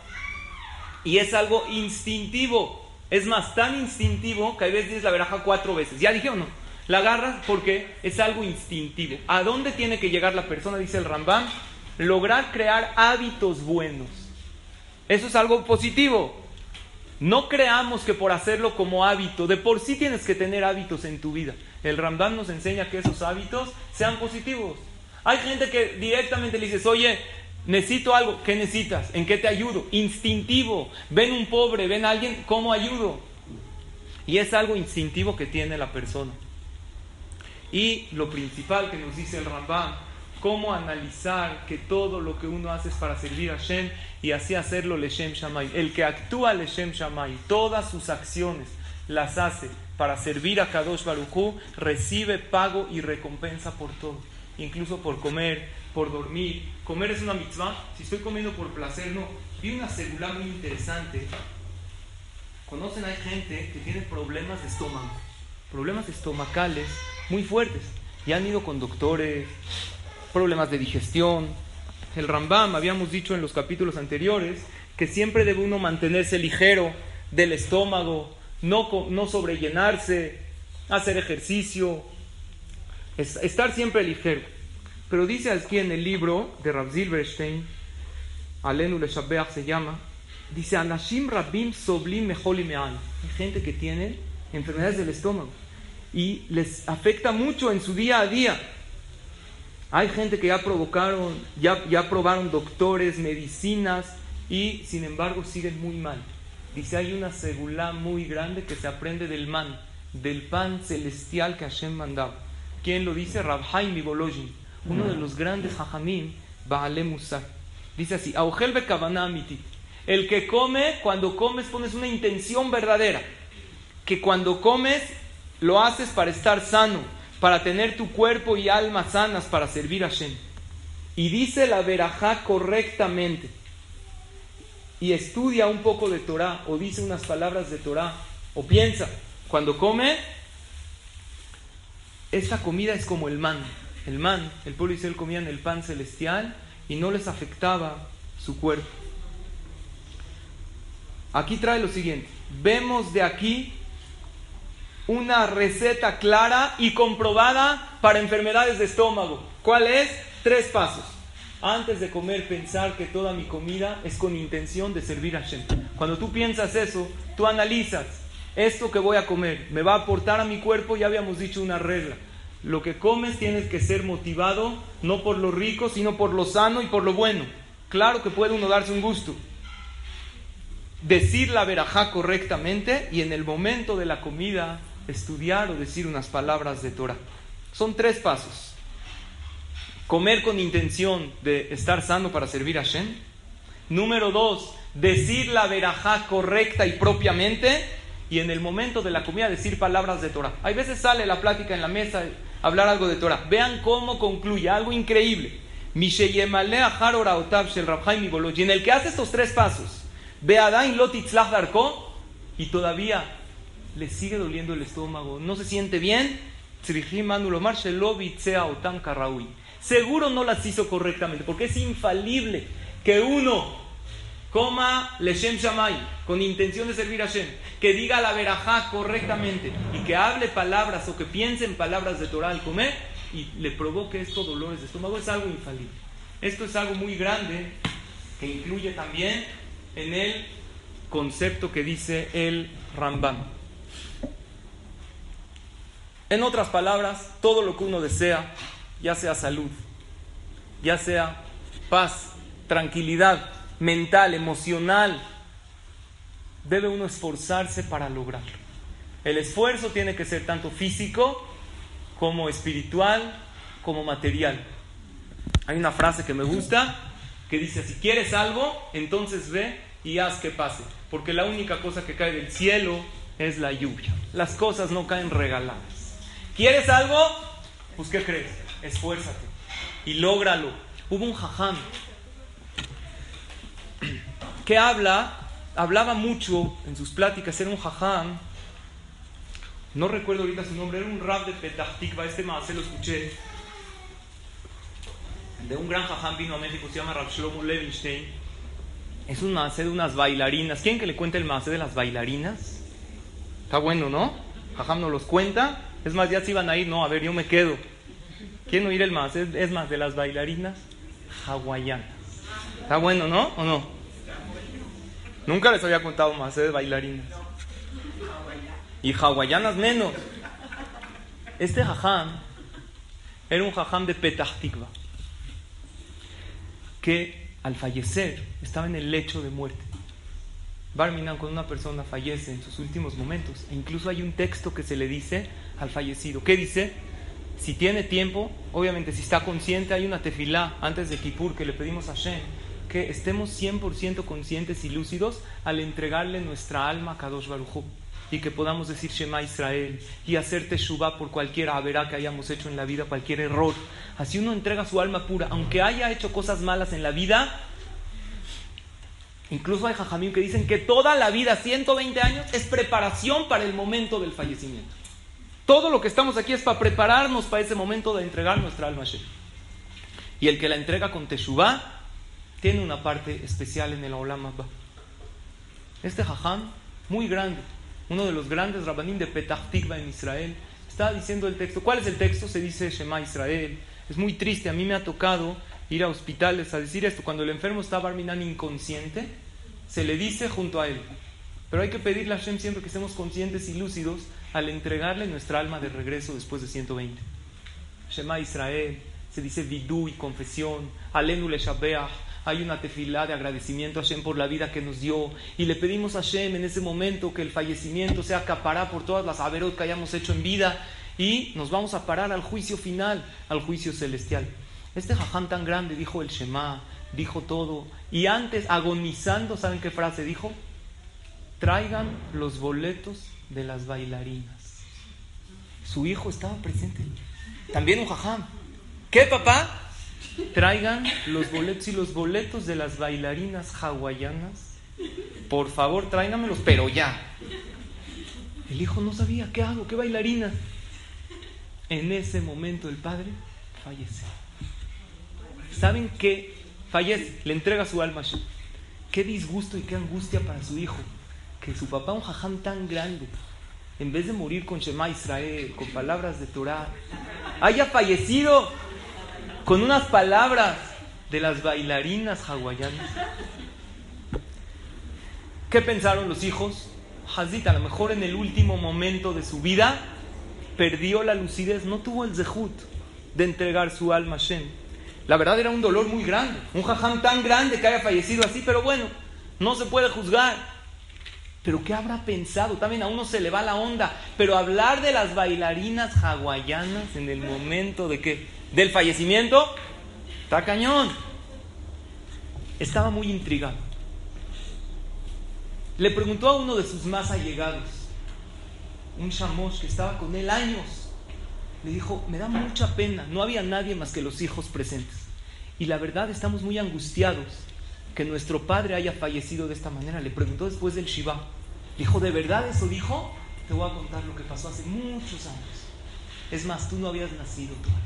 y es algo instintivo. Es más, tan instintivo que a veces dices la verajá cuatro veces. ¿Ya dije o no? La agarras porque es algo instintivo. ¿A dónde tiene que llegar la persona? Dice el Rambam. Lograr crear hábitos buenos. Eso es algo positivo. No creamos que por hacerlo como hábito, de por sí tienes que tener hábitos en tu vida. El Rambam nos enseña que esos hábitos sean positivos. Hay gente que directamente le dices, oye, necesito algo, ¿qué necesitas? ¿En qué te ayudo? Instintivo. Ven un pobre, ven a alguien, ¿cómo ayudo? Y es algo instintivo que tiene la persona. Y lo principal que nos dice el Rambam, cómo analizar que todo lo que uno hace es para servir a Shem y así hacerlo Leshem Shamay. El que actúa Leshem Shamay, todas sus acciones las hace para servir a Kadosh Baruchú, recibe pago y recompensa por todo incluso por comer, por dormir. Comer es una mitzvah. Si estoy comiendo por placer, no. Vi una segula muy interesante. Conocen, hay gente que tiene problemas de estómago, problemas estomacales muy fuertes. Y han ido con doctores, problemas de digestión. El Rambam, habíamos dicho en los capítulos anteriores, que siempre debe uno mantenerse ligero del estómago, no, no sobrellenarse, hacer ejercicio, estar siempre ligero. Pero dice aquí en el libro de Rav Zilberstein, Alenu Le se llama, dice, Anashim Rabim Soblim Meholi Meal. Hay gente que tiene enfermedades del estómago y les afecta mucho en su día a día. Hay gente que ya provocaron, ya, ya probaron doctores, medicinas y sin embargo siguen muy mal. Dice, hay una segulá muy grande que se aprende del man, del pan celestial que Hashem mandaba. ¿Quién lo dice? Rabhaim Volojin, uno de los grandes hajamim, Baale Musa. Dice así, Augel Mitit. El que come, cuando comes pones una intención verdadera. Que cuando comes lo haces para estar sano, para tener tu cuerpo y alma sanas para servir a Shem. Y dice la verajá correctamente. Y estudia un poco de Torah o dice unas palabras de Torah o piensa, cuando come, esta comida es como el man. El man, el pueblo Israel comían el pan celestial y no les afectaba su cuerpo. Aquí trae lo siguiente. Vemos de aquí una receta clara y comprobada para enfermedades de estómago. ¿Cuál es? Tres pasos. Antes de comer, pensar que toda mi comida es con intención de servir a Shem. Cuando tú piensas eso, tú analizas, esto que voy a comer, ¿me va a aportar a mi cuerpo? Ya habíamos dicho una regla. Lo que comes tienes que ser motivado no por lo rico, sino por lo sano y por lo bueno. Claro que puede uno darse un gusto. Decir la verajá correctamente y en el momento de la comida estudiar o decir unas palabras de Torah. Son tres pasos. Comer con intención de estar sano para servir a Shem. Número dos, decir la verajá correcta y propiamente. Y en el momento de la comida decir palabras de Torah. Hay veces sale la plática en la mesa, hablar algo de Torah. Vean cómo concluye, algo increíble. Y en el que hace estos tres pasos, y todavía le sigue doliendo el estómago, no se siente bien, seguro no las hizo correctamente, porque es infalible que uno coma Leshem Shamay con intención de servir a Shem, que diga la verajá correctamente y que hable palabras o que piense en palabras de Torah al comer y le provoque estos dolores de estómago, es algo infalible. Esto es algo muy grande que incluye también en el concepto que dice el Rambam. En otras palabras, todo lo que uno desea, ya sea salud, ya sea paz, tranquilidad mental, emocional, debe uno esforzarse para lograrlo. El esfuerzo tiene que ser tanto físico como espiritual, como material. Hay una frase que me gusta que dice, si quieres algo, entonces ve y haz que pase, porque la única cosa que cae del cielo es la lluvia. Las cosas no caen regaladas. ¿Quieres algo? Pues ¿qué crees? Esfuérzate y lógralo. Hubo un jajam que habla, hablaba mucho en sus pláticas, era un jajam, no recuerdo ahorita su nombre, era un rap de Petah Tikva, este más lo escuché, de un gran jajam vino a México, se llama Rav Shlomo es un macé de unas bailarinas, ¿quién que le cuente el macé de las bailarinas? Está bueno, ¿no? Jajam nos los cuenta, es más, ya se iban a ir, no, a ver, yo me quedo. ¿Quién oír el más? Es, más, de las bailarinas hawaianas. Está bueno, ¿no? ¿O no? Nunca les había contado más ¿eh? de bailarinas. Y hawaianas menos. Este jajam era un jajam de Petah que al fallecer estaba en el lecho de muerte. Barminan, cuando una persona fallece en sus últimos momentos, e incluso hay un texto que se le dice al fallecido. ¿Qué dice? Si tiene tiempo, obviamente si está consciente, hay una tefilá antes de Kippur que le pedimos a Shem, que estemos 100% conscientes y lúcidos al entregarle nuestra alma a Kadosh Baruj y que podamos decir Shema Israel y hacer Teshuvah por cualquier averá que hayamos hecho en la vida, cualquier error. Así uno entrega su alma pura, aunque haya hecho cosas malas en la vida, Incluso hay jajamín que dicen que toda la vida, 120 años, es preparación para el momento del fallecimiento. Todo lo que estamos aquí es para prepararnos para ese momento de entregar nuestra alma a Shem. Y el que la entrega con Teshuvah tiene una parte especial en el Olam Abba. Este jajam, muy grande, uno de los grandes rabanim de Petah Tikva en Israel, está diciendo el texto. ¿Cuál es el texto? Se dice Shema Israel. Es muy triste, a mí me ha tocado ir a hospitales a decir esto. Cuando el enfermo está barminan inconsciente, se le dice junto a él. Pero hay que pedirle a Hashem siempre que estemos conscientes y lúcidos al entregarle nuestra alma de regreso después de 120. Shema Israel, se dice vidú y confesión, alenu le hay una tefilá de agradecimiento a Hashem por la vida que nos dio y le pedimos a Hashem en ese momento que el fallecimiento sea acapará por todas las averot que hayamos hecho en vida y nos vamos a parar al juicio final, al juicio celestial. Este jaján tan grande dijo el Shema, dijo todo. Y antes, agonizando, ¿saben qué frase dijo? Traigan los boletos de las bailarinas. Su hijo estaba presente. También un jajam. ¿Qué, papá? Traigan los boletos y los boletos de las bailarinas hawaianas. Por favor, tráigamelos, pero ya. El hijo no sabía, ¿qué hago? ¿Qué bailarina? En ese momento el padre fallece. ¿Saben qué? Fallece, le entrega su alma. Qué disgusto y qué angustia para su hijo. Que su papá, un jajam tan grande, en vez de morir con Shema Israel, con palabras de Torah, haya fallecido con unas palabras de las bailarinas hawaianas. ¿Qué pensaron los hijos? Hazit, a lo mejor en el último momento de su vida, perdió la lucidez, no tuvo el zehut de entregar su alma a Shem. La verdad era un dolor muy grande, un jajam tan grande que haya fallecido así, pero bueno, no se puede juzgar. Pero ¿qué habrá pensado? También a uno se le va la onda. Pero hablar de las bailarinas hawaianas en el momento de que del fallecimiento, está cañón. Estaba muy intrigado. Le preguntó a uno de sus más allegados, un chamosh que estaba con él años. Le dijo, me da mucha pena, no había nadie más que los hijos presentes. Y la verdad estamos muy angustiados que nuestro padre haya fallecido de esta manera. Le preguntó después del Shiva. Dijo, ¿de verdad eso dijo? Te voy a contar lo que pasó hace muchos años. Es más, tú no habías nacido todavía.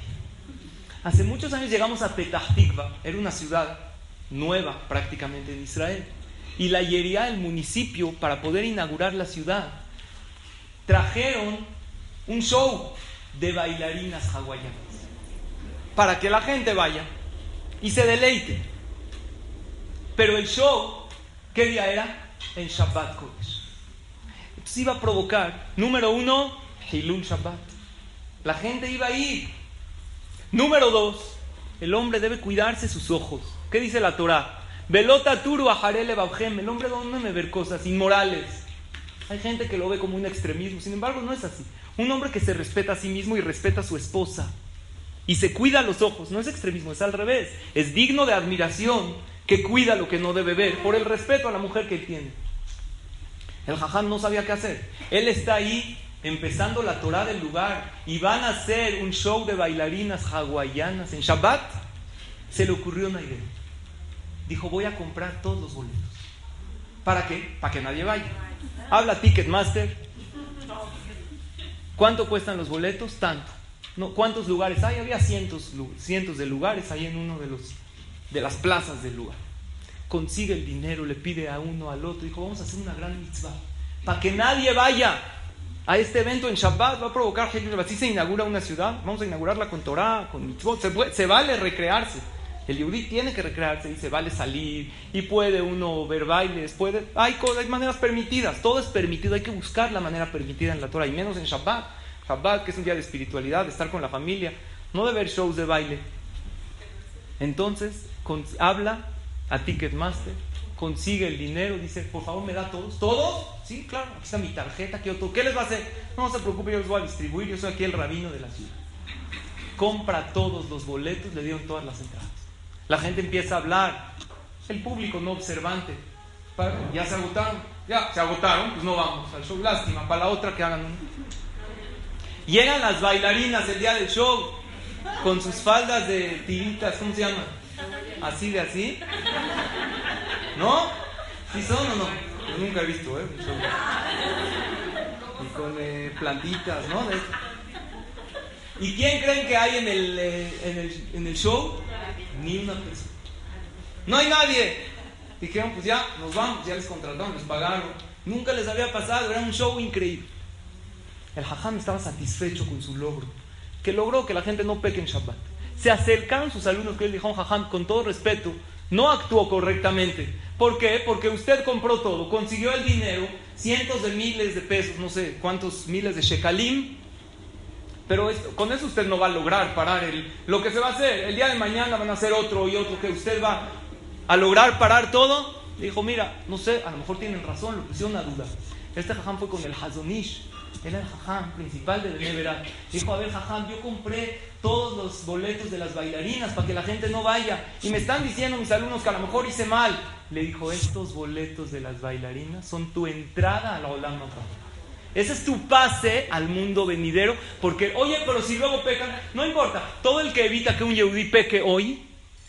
Hace muchos años llegamos a Petah Tikva, era una ciudad nueva prácticamente en Israel. Y la yería, el municipio, para poder inaugurar la ciudad, trajeron un show de bailarinas hawaianas para que la gente vaya y se deleite. Pero el show, ¿qué día era? En Shabbat Kodesh. Entonces iba a provocar, número uno, Hilul Shabbat. La gente iba a ir. Número dos, el hombre debe cuidarse sus ojos. ¿Qué dice la Torah? Velota turu ajarele El hombre no debe ver cosas inmorales. Hay gente que lo ve como un extremismo. Sin embargo, no es así. Un hombre que se respeta a sí mismo y respeta a su esposa. Y se cuida los ojos. No es extremismo, es al revés. Es digno de admiración que cuida lo que no debe ver por el respeto a la mujer que tiene. El jajam no sabía qué hacer. Él está ahí empezando la Torah del lugar y van a hacer un show de bailarinas hawaianas en Shabbat. Se le ocurrió una idea dijo, voy a comprar todos los boletos. ¿Para qué? Para que nadie vaya. Habla Ticketmaster. ¿Cuánto cuestan los boletos? Tanto. No, ¿Cuántos lugares hay? Había cientos, cientos de lugares ahí en uno de, los, de las plazas del lugar. Consigue el dinero, le pide a uno, al otro. Dijo, vamos a hacer una gran mitzvah. Para que nadie vaya a este evento en Shabbat. Va a provocar Si se inaugura una ciudad, vamos a inaugurarla con Torah, con mitzvot. Se, se vale recrearse. El yudí tiene que recrearse y se vale salir y puede uno ver bailes, puede, hay, hay maneras permitidas, todo es permitido, hay que buscar la manera permitida en la Torah y menos en Shabbat. Shabbat, que es un día de espiritualidad, de estar con la familia, no de ver shows de baile. Entonces, habla a Ticketmaster, consigue el dinero, dice, por favor, me da todos. ¿Todos? Sí, claro, aquí está mi tarjeta, ¿qué otro? ¿Qué les va a hacer? No se preocupe, yo les voy a distribuir, yo soy aquí el rabino de la ciudad. Compra todos los boletos, le dieron todas las entradas. La gente empieza a hablar. El público no observante. Ya se agotaron. Ya, se agotaron, pues no vamos al show. Lástima, para la otra que hagan Llegan las bailarinas el día del show con sus faldas de tiritas, ¿cómo se llama? Así de así. ¿No? ¿Sí son o no? Yo nunca he visto, ¿eh? Y con eh, plantitas, ¿no? ¿Y quién creen que hay en el, eh, en el, en el show? Ni una persona. No hay nadie. Dijeron, pues ya, nos vamos, ya les contrataron, les pagaron. Nunca les había pasado, era un show increíble. El hajam estaba satisfecho con su logro, que logró que la gente no peque en Shabbat. Se acercaron sus alumnos que él dijo, hajam, con todo respeto, no actuó correctamente. ¿Por qué? Porque usted compró todo, consiguió el dinero, cientos de miles de pesos, no sé cuántos miles de shekalim, pero con eso usted no va a lograr parar el, lo que se va a hacer. El día de mañana van a hacer otro y otro que usted va a lograr parar todo. dijo, mira, no sé, a lo mejor tienen razón, lo pusieron a duda. Este jajam fue con el Hazonish, era el jajam principal de Neverat. Dijo, a ver, jajam, yo compré todos los boletos de las bailarinas para que la gente no vaya. Y me están diciendo mis alumnos que a lo mejor hice mal. Le dijo, estos boletos de las bailarinas son tu entrada a la Olam Ese es tu pase al mundo venidero, porque, oye, pero si luego pecan, no importa, todo el que evita que un Yehudí peque hoy,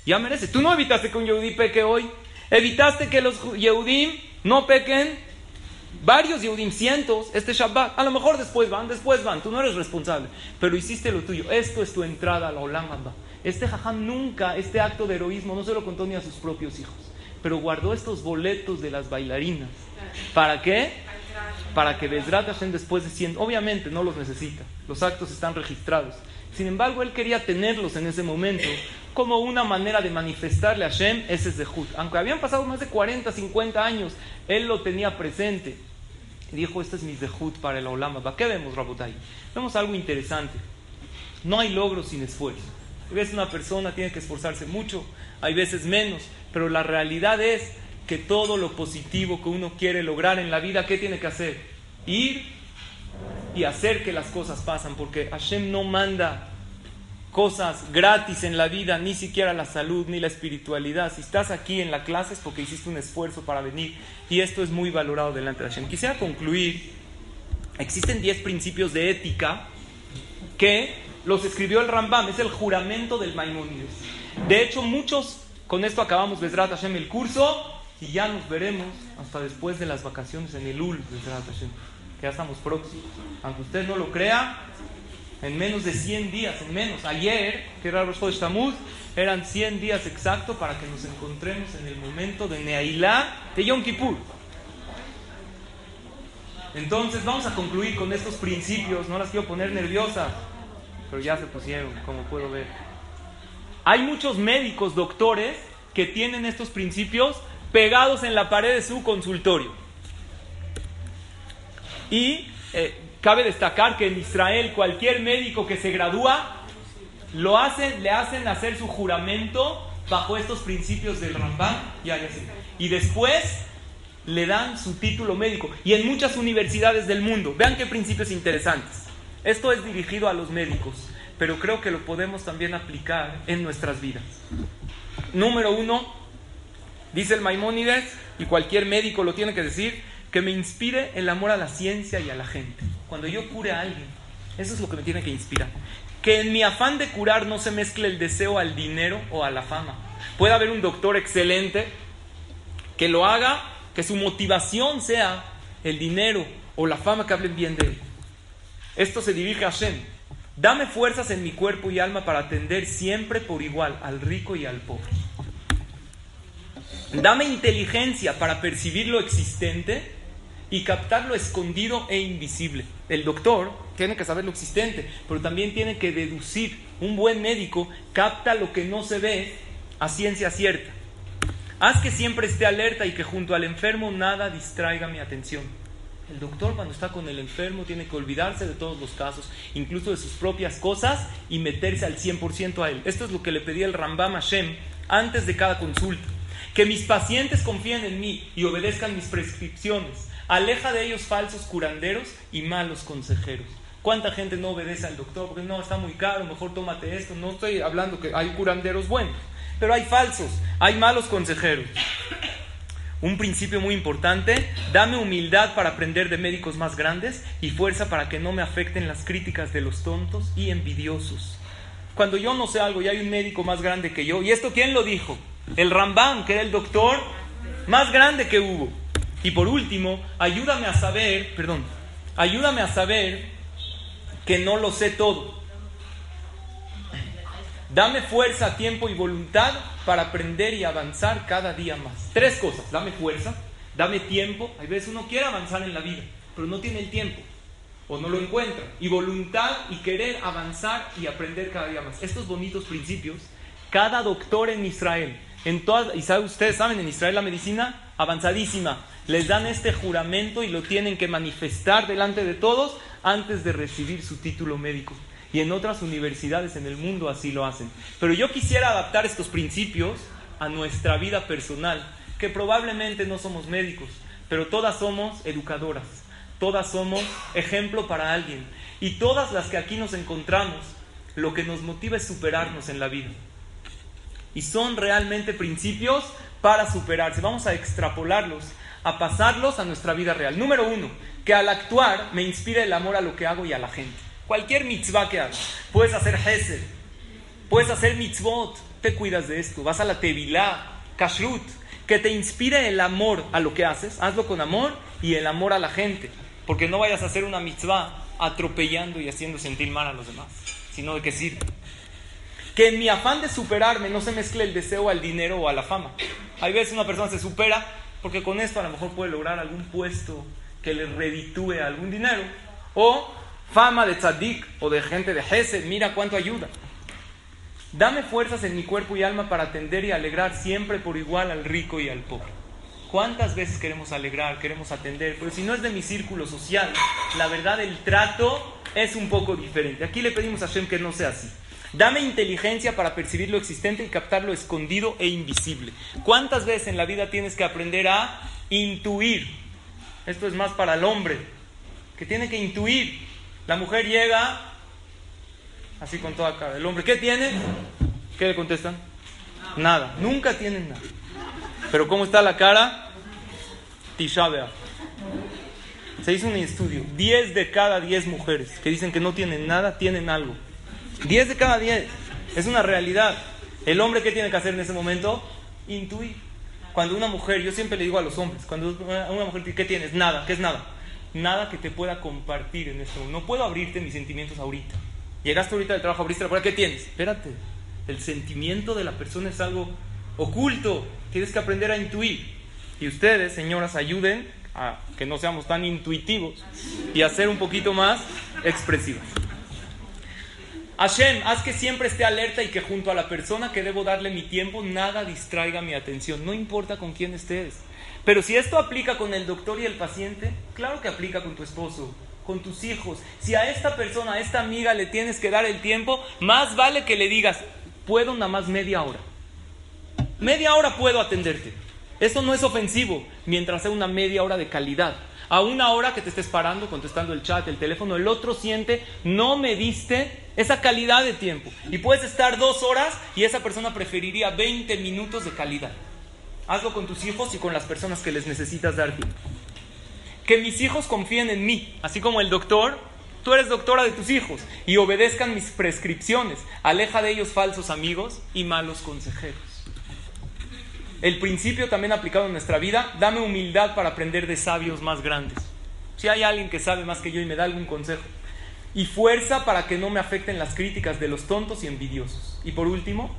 ya merece. Tú no evitaste que un Yehudí peque hoy, evitaste que los Yehudim no pequen, varios Yehudim, cientos, este Shabbat, a lo mejor después van, después van, tú no eres responsable, pero hiciste lo tuyo, esto es tu entrada a la Olam Este Jajam nunca, este acto de heroísmo, no se lo contó ni a sus propios hijos, pero guardó estos boletos de las bailarinas. ¿Para qué? para que Bezrat después de 100, obviamente no los necesita, los actos están registrados. Sin embargo, él quería tenerlos en ese momento como una manera de manifestarle a Hashem ese Zehut. Aunque habían pasado más de 40, 50 años, él lo tenía presente. Y dijo, este es mi Zehut para el Olama. ¿Qué vemos, Rabotai? Vemos algo interesante. No hay logro sin esfuerzo. A veces una persona tiene que esforzarse mucho, hay veces menos, pero la realidad es que todo lo positivo que uno quiere lograr en la vida, ¿qué tiene que hacer? Ir y hacer que las cosas pasen, porque Hashem no manda cosas gratis en la vida, ni siquiera la salud ni la espiritualidad. Si estás aquí en la clase es porque hiciste un esfuerzo para venir y esto es muy valorado delante de Hashem. Quisiera concluir, existen 10 principios de ética que los escribió el Rambam, es el juramento del Maimónides. De hecho, muchos, con esto acabamos, Besrat Hashem, el curso, y ya nos veremos hasta después de las vacaciones en el UL, que ya estamos próximos. Aunque usted no lo crea, en menos de 100 días, en menos. Ayer, que era Rosh Tamuz, eran 100 días exactos para que nos encontremos en el momento de Neailá de Yom Kippur. Entonces vamos a concluir con estos principios, no las quiero poner nerviosas, pero ya se pusieron, como puedo ver. Hay muchos médicos, doctores, que tienen estos principios pegados en la pared de su consultorio. Y eh, cabe destacar que en Israel cualquier médico que se gradúa lo hacen, le hacen hacer su juramento bajo estos principios del Rambam y después le dan su título médico y en muchas universidades del mundo. Vean qué principios interesantes. Esto es dirigido a los médicos, pero creo que lo podemos también aplicar en nuestras vidas. Número uno, Dice el Maimónides, y cualquier médico lo tiene que decir, que me inspire el amor a la ciencia y a la gente. Cuando yo cure a alguien, eso es lo que me tiene que inspirar. Que en mi afán de curar no se mezcle el deseo al dinero o a la fama. Puede haber un doctor excelente que lo haga, que su motivación sea el dinero o la fama que hablen bien de él. Esto se dirige a Shem. Dame fuerzas en mi cuerpo y alma para atender siempre por igual al rico y al pobre. Dame inteligencia para percibir lo existente y captar lo escondido e invisible. El doctor tiene que saber lo existente, pero también tiene que deducir. Un buen médico capta lo que no se ve a ciencia cierta. Haz que siempre esté alerta y que junto al enfermo nada distraiga mi atención. El doctor cuando está con el enfermo tiene que olvidarse de todos los casos, incluso de sus propias cosas, y meterse al 100% a él. Esto es lo que le pedía el Rambam Hashem antes de cada consulta. Que mis pacientes confíen en mí y obedezcan mis prescripciones. Aleja de ellos falsos curanderos y malos consejeros. ¿Cuánta gente no obedece al doctor? Porque no, está muy caro, mejor tómate esto. No estoy hablando que hay curanderos buenos, pero hay falsos, hay malos consejeros. Un principio muy importante, dame humildad para aprender de médicos más grandes y fuerza para que no me afecten las críticas de los tontos y envidiosos. Cuando yo no sé algo y hay un médico más grande que yo, ¿y esto quién lo dijo? El Rambam, que era el doctor más grande que hubo. Y por último, ayúdame a saber, perdón, ayúdame a saber que no lo sé todo. Dame fuerza, tiempo y voluntad para aprender y avanzar cada día más. Tres cosas. Dame fuerza, dame tiempo. Hay veces uno quiere avanzar en la vida, pero no tiene el tiempo o no lo encuentra. Y voluntad y querer avanzar y aprender cada día más. Estos bonitos principios, cada doctor en Israel en todas, y sabe, ustedes saben, en Israel la medicina avanzadísima. Les dan este juramento y lo tienen que manifestar delante de todos antes de recibir su título médico. Y en otras universidades en el mundo así lo hacen. Pero yo quisiera adaptar estos principios a nuestra vida personal, que probablemente no somos médicos, pero todas somos educadoras, todas somos ejemplo para alguien. Y todas las que aquí nos encontramos, lo que nos motiva es superarnos en la vida y son realmente principios para superarse. Vamos a extrapolarlos a pasarlos a nuestra vida real. Número uno, que al actuar me inspire el amor a lo que hago y a la gente. Cualquier mitzvah que hagas, puedes hacer hesed, puedes hacer mitzvot, te cuidas de esto, vas a la tevilá, kashrut, que te inspire el amor a lo que haces, hazlo con amor y el amor a la gente, porque no vayas a hacer una mitzvah atropellando y haciendo sentir mal a los demás, sino de que sirve. Que en mi afán de superarme no se mezcle el deseo al dinero o a la fama. Hay veces una persona se supera porque con esto a lo mejor puede lograr algún puesto que le reditúe algún dinero. O fama de tzadik o de gente de Hesed, mira cuánto ayuda. Dame fuerzas en mi cuerpo y alma para atender y alegrar siempre por igual al rico y al pobre. ¿Cuántas veces queremos alegrar, queremos atender? Pero si no es de mi círculo social, la verdad el trato es un poco diferente. Aquí le pedimos a Shem que no sea así. Dame inteligencia para percibir lo existente y captar lo escondido e invisible. ¿Cuántas veces en la vida tienes que aprender a intuir? Esto es más para el hombre, que tiene que intuir. La mujer llega así con toda cara. El hombre, ¿qué tiene? ¿Qué le contestan? Nada. Nunca tienen nada. Pero ¿cómo está la cara? Tishabea. Se hizo un estudio. 10 de cada 10 mujeres que dicen que no tienen nada, tienen algo. 10 de cada 10. Es una realidad. El hombre, ¿qué tiene que hacer en ese momento? Intuir. Cuando una mujer, yo siempre le digo a los hombres, cuando una mujer, ¿qué tienes? Nada. ¿Qué es nada? Nada que te pueda compartir en esto. No puedo abrirte mis sentimientos ahorita. Llegaste ahorita del trabajo, abriste la puerta, ¿qué tienes? Espérate. El sentimiento de la persona es algo oculto. Tienes que aprender a intuir. Y ustedes, señoras, ayuden a que no seamos tan intuitivos y a ser un poquito más expresivos. Hashem, haz que siempre esté alerta y que junto a la persona que debo darle mi tiempo, nada distraiga mi atención. No importa con quién estés. Pero si esto aplica con el doctor y el paciente, claro que aplica con tu esposo, con tus hijos. Si a esta persona, a esta amiga le tienes que dar el tiempo, más vale que le digas, puedo nada más media hora. Media hora puedo atenderte. Eso no es ofensivo, mientras sea una media hora de calidad. A una hora que te estés parando, contestando el chat, el teléfono, el otro siente, no me diste esa calidad de tiempo. Y puedes estar dos horas y esa persona preferiría 20 minutos de calidad. Hazlo con tus hijos y con las personas que les necesitas dar tiempo. Que mis hijos confíen en mí, así como el doctor, tú eres doctora de tus hijos y obedezcan mis prescripciones. Aleja de ellos falsos amigos y malos consejeros. El principio también aplicado en nuestra vida, dame humildad para aprender de sabios más grandes. Si hay alguien que sabe más que yo y me da algún consejo. Y fuerza para que no me afecten las críticas de los tontos y envidiosos. Y por último,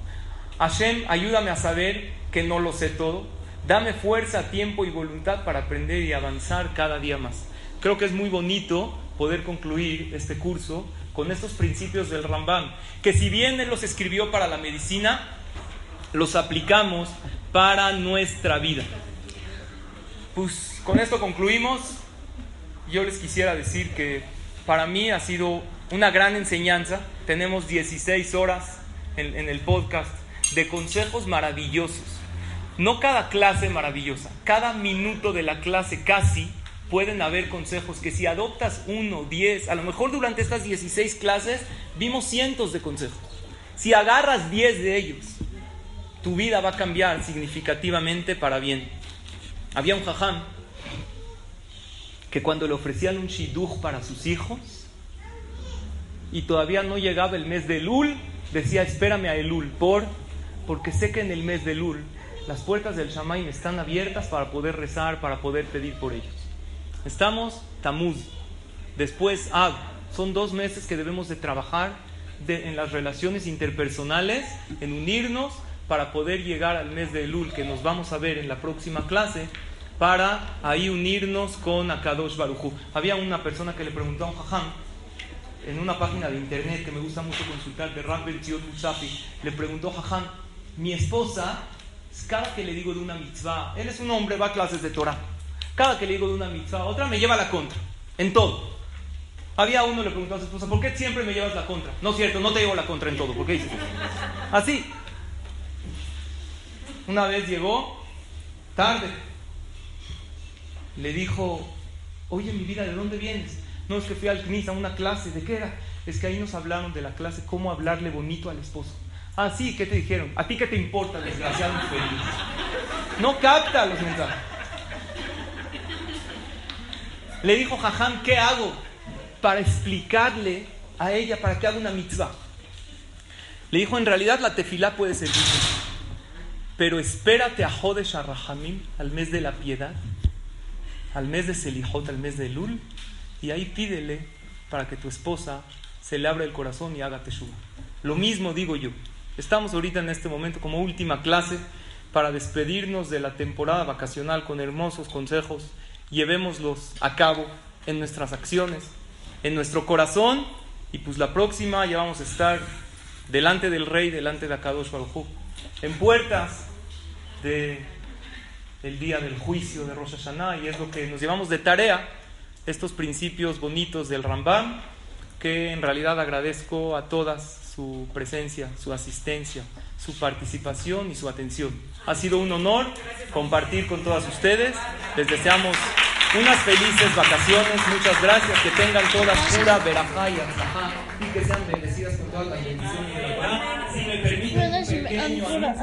Hashem, ayúdame a saber que no lo sé todo. Dame fuerza, tiempo y voluntad para aprender y avanzar cada día más. Creo que es muy bonito poder concluir este curso con estos principios del Rambam, que si bien él los escribió para la medicina, los aplicamos para nuestra vida. Pues con esto concluimos. Yo les quisiera decir que para mí ha sido una gran enseñanza. Tenemos 16 horas en, el podcast de consejos maravillosos. No cada clase maravillosa, cada minuto de la clase casi pueden haber consejos que si adoptas uno, diez, a lo mejor durante estas 16 clases vimos cientos de consejos. Si agarras 10 de ellos tu vida va a cambiar significativamente para bien. Había un jajam que cuando le ofrecían un shidduch para sus hijos y todavía no llegaba el mes de Lul, decía, espérame a Elul, por, porque sé que en el mes de Lul las puertas del Shamaim están abiertas para poder rezar, para poder pedir por ellos. Estamos Tamuz, después Ab, son dos meses que debemos de trabajar en las relaciones interpersonales, en unirnos para poder llegar al mes de Elul, que nos vamos a ver en la próxima clase, para ahí unirnos con Akadosh Baruchu. Había una persona que le preguntó a un jajam en una página de internet que me gusta mucho consultar, de Rambel Tziot le preguntó jajam, mi esposa, cada que le digo de una mitzvah, él es un hombre, va a clases de Torah, cada que le digo de una mitzvah, otra me lleva la contra, en todo. Había uno le preguntó a su esposa, ¿por qué siempre me llevas la contra? No es cierto, no te llevo la contra en todo, ¿por qué dices Así, una vez llegó tarde. Le dijo, oye mi vida, ¿de dónde vienes? No es que fui al CNIS a una clase, ¿de qué era? Es que ahí nos hablaron de la clase, cómo hablarle bonito al esposo. Ah, sí, ¿qué te dijeron? ¿A ti qué te importa, desgraciado infeliz? No capta los mensajes. Le dijo Jajam, ¿qué hago? Para explicarle a ella para que haga una mitzvah. Le dijo, en realidad la tefilá puede ser pero espérate a Jodesh Arrahamim, al mes de la piedad, al mes de Selijot, al mes de Lul, y ahí pídele para que tu esposa se le abra el corazón y haga teshuva. Lo mismo digo yo. Estamos ahorita en este momento como última clase para despedirnos de la temporada vacacional con hermosos consejos. Llevémoslos a cabo en nuestras acciones, en nuestro corazón, y pues la próxima ya vamos a estar delante del Rey, delante de Akadosh Baruj en puertas de día del juicio de Rosh Hashanah y es lo que nos llevamos de tarea, estos principios bonitos del Rambam, que en realidad agradezco a todas su presencia, su asistencia, su participación y su atención. Ha sido un honor compartir con todas ustedes. Les deseamos unas felices vacaciones. Muchas gracias. Que tengan todas pura verajá y y que sean bendecidas con todas las bendiciones de la Si me permiten,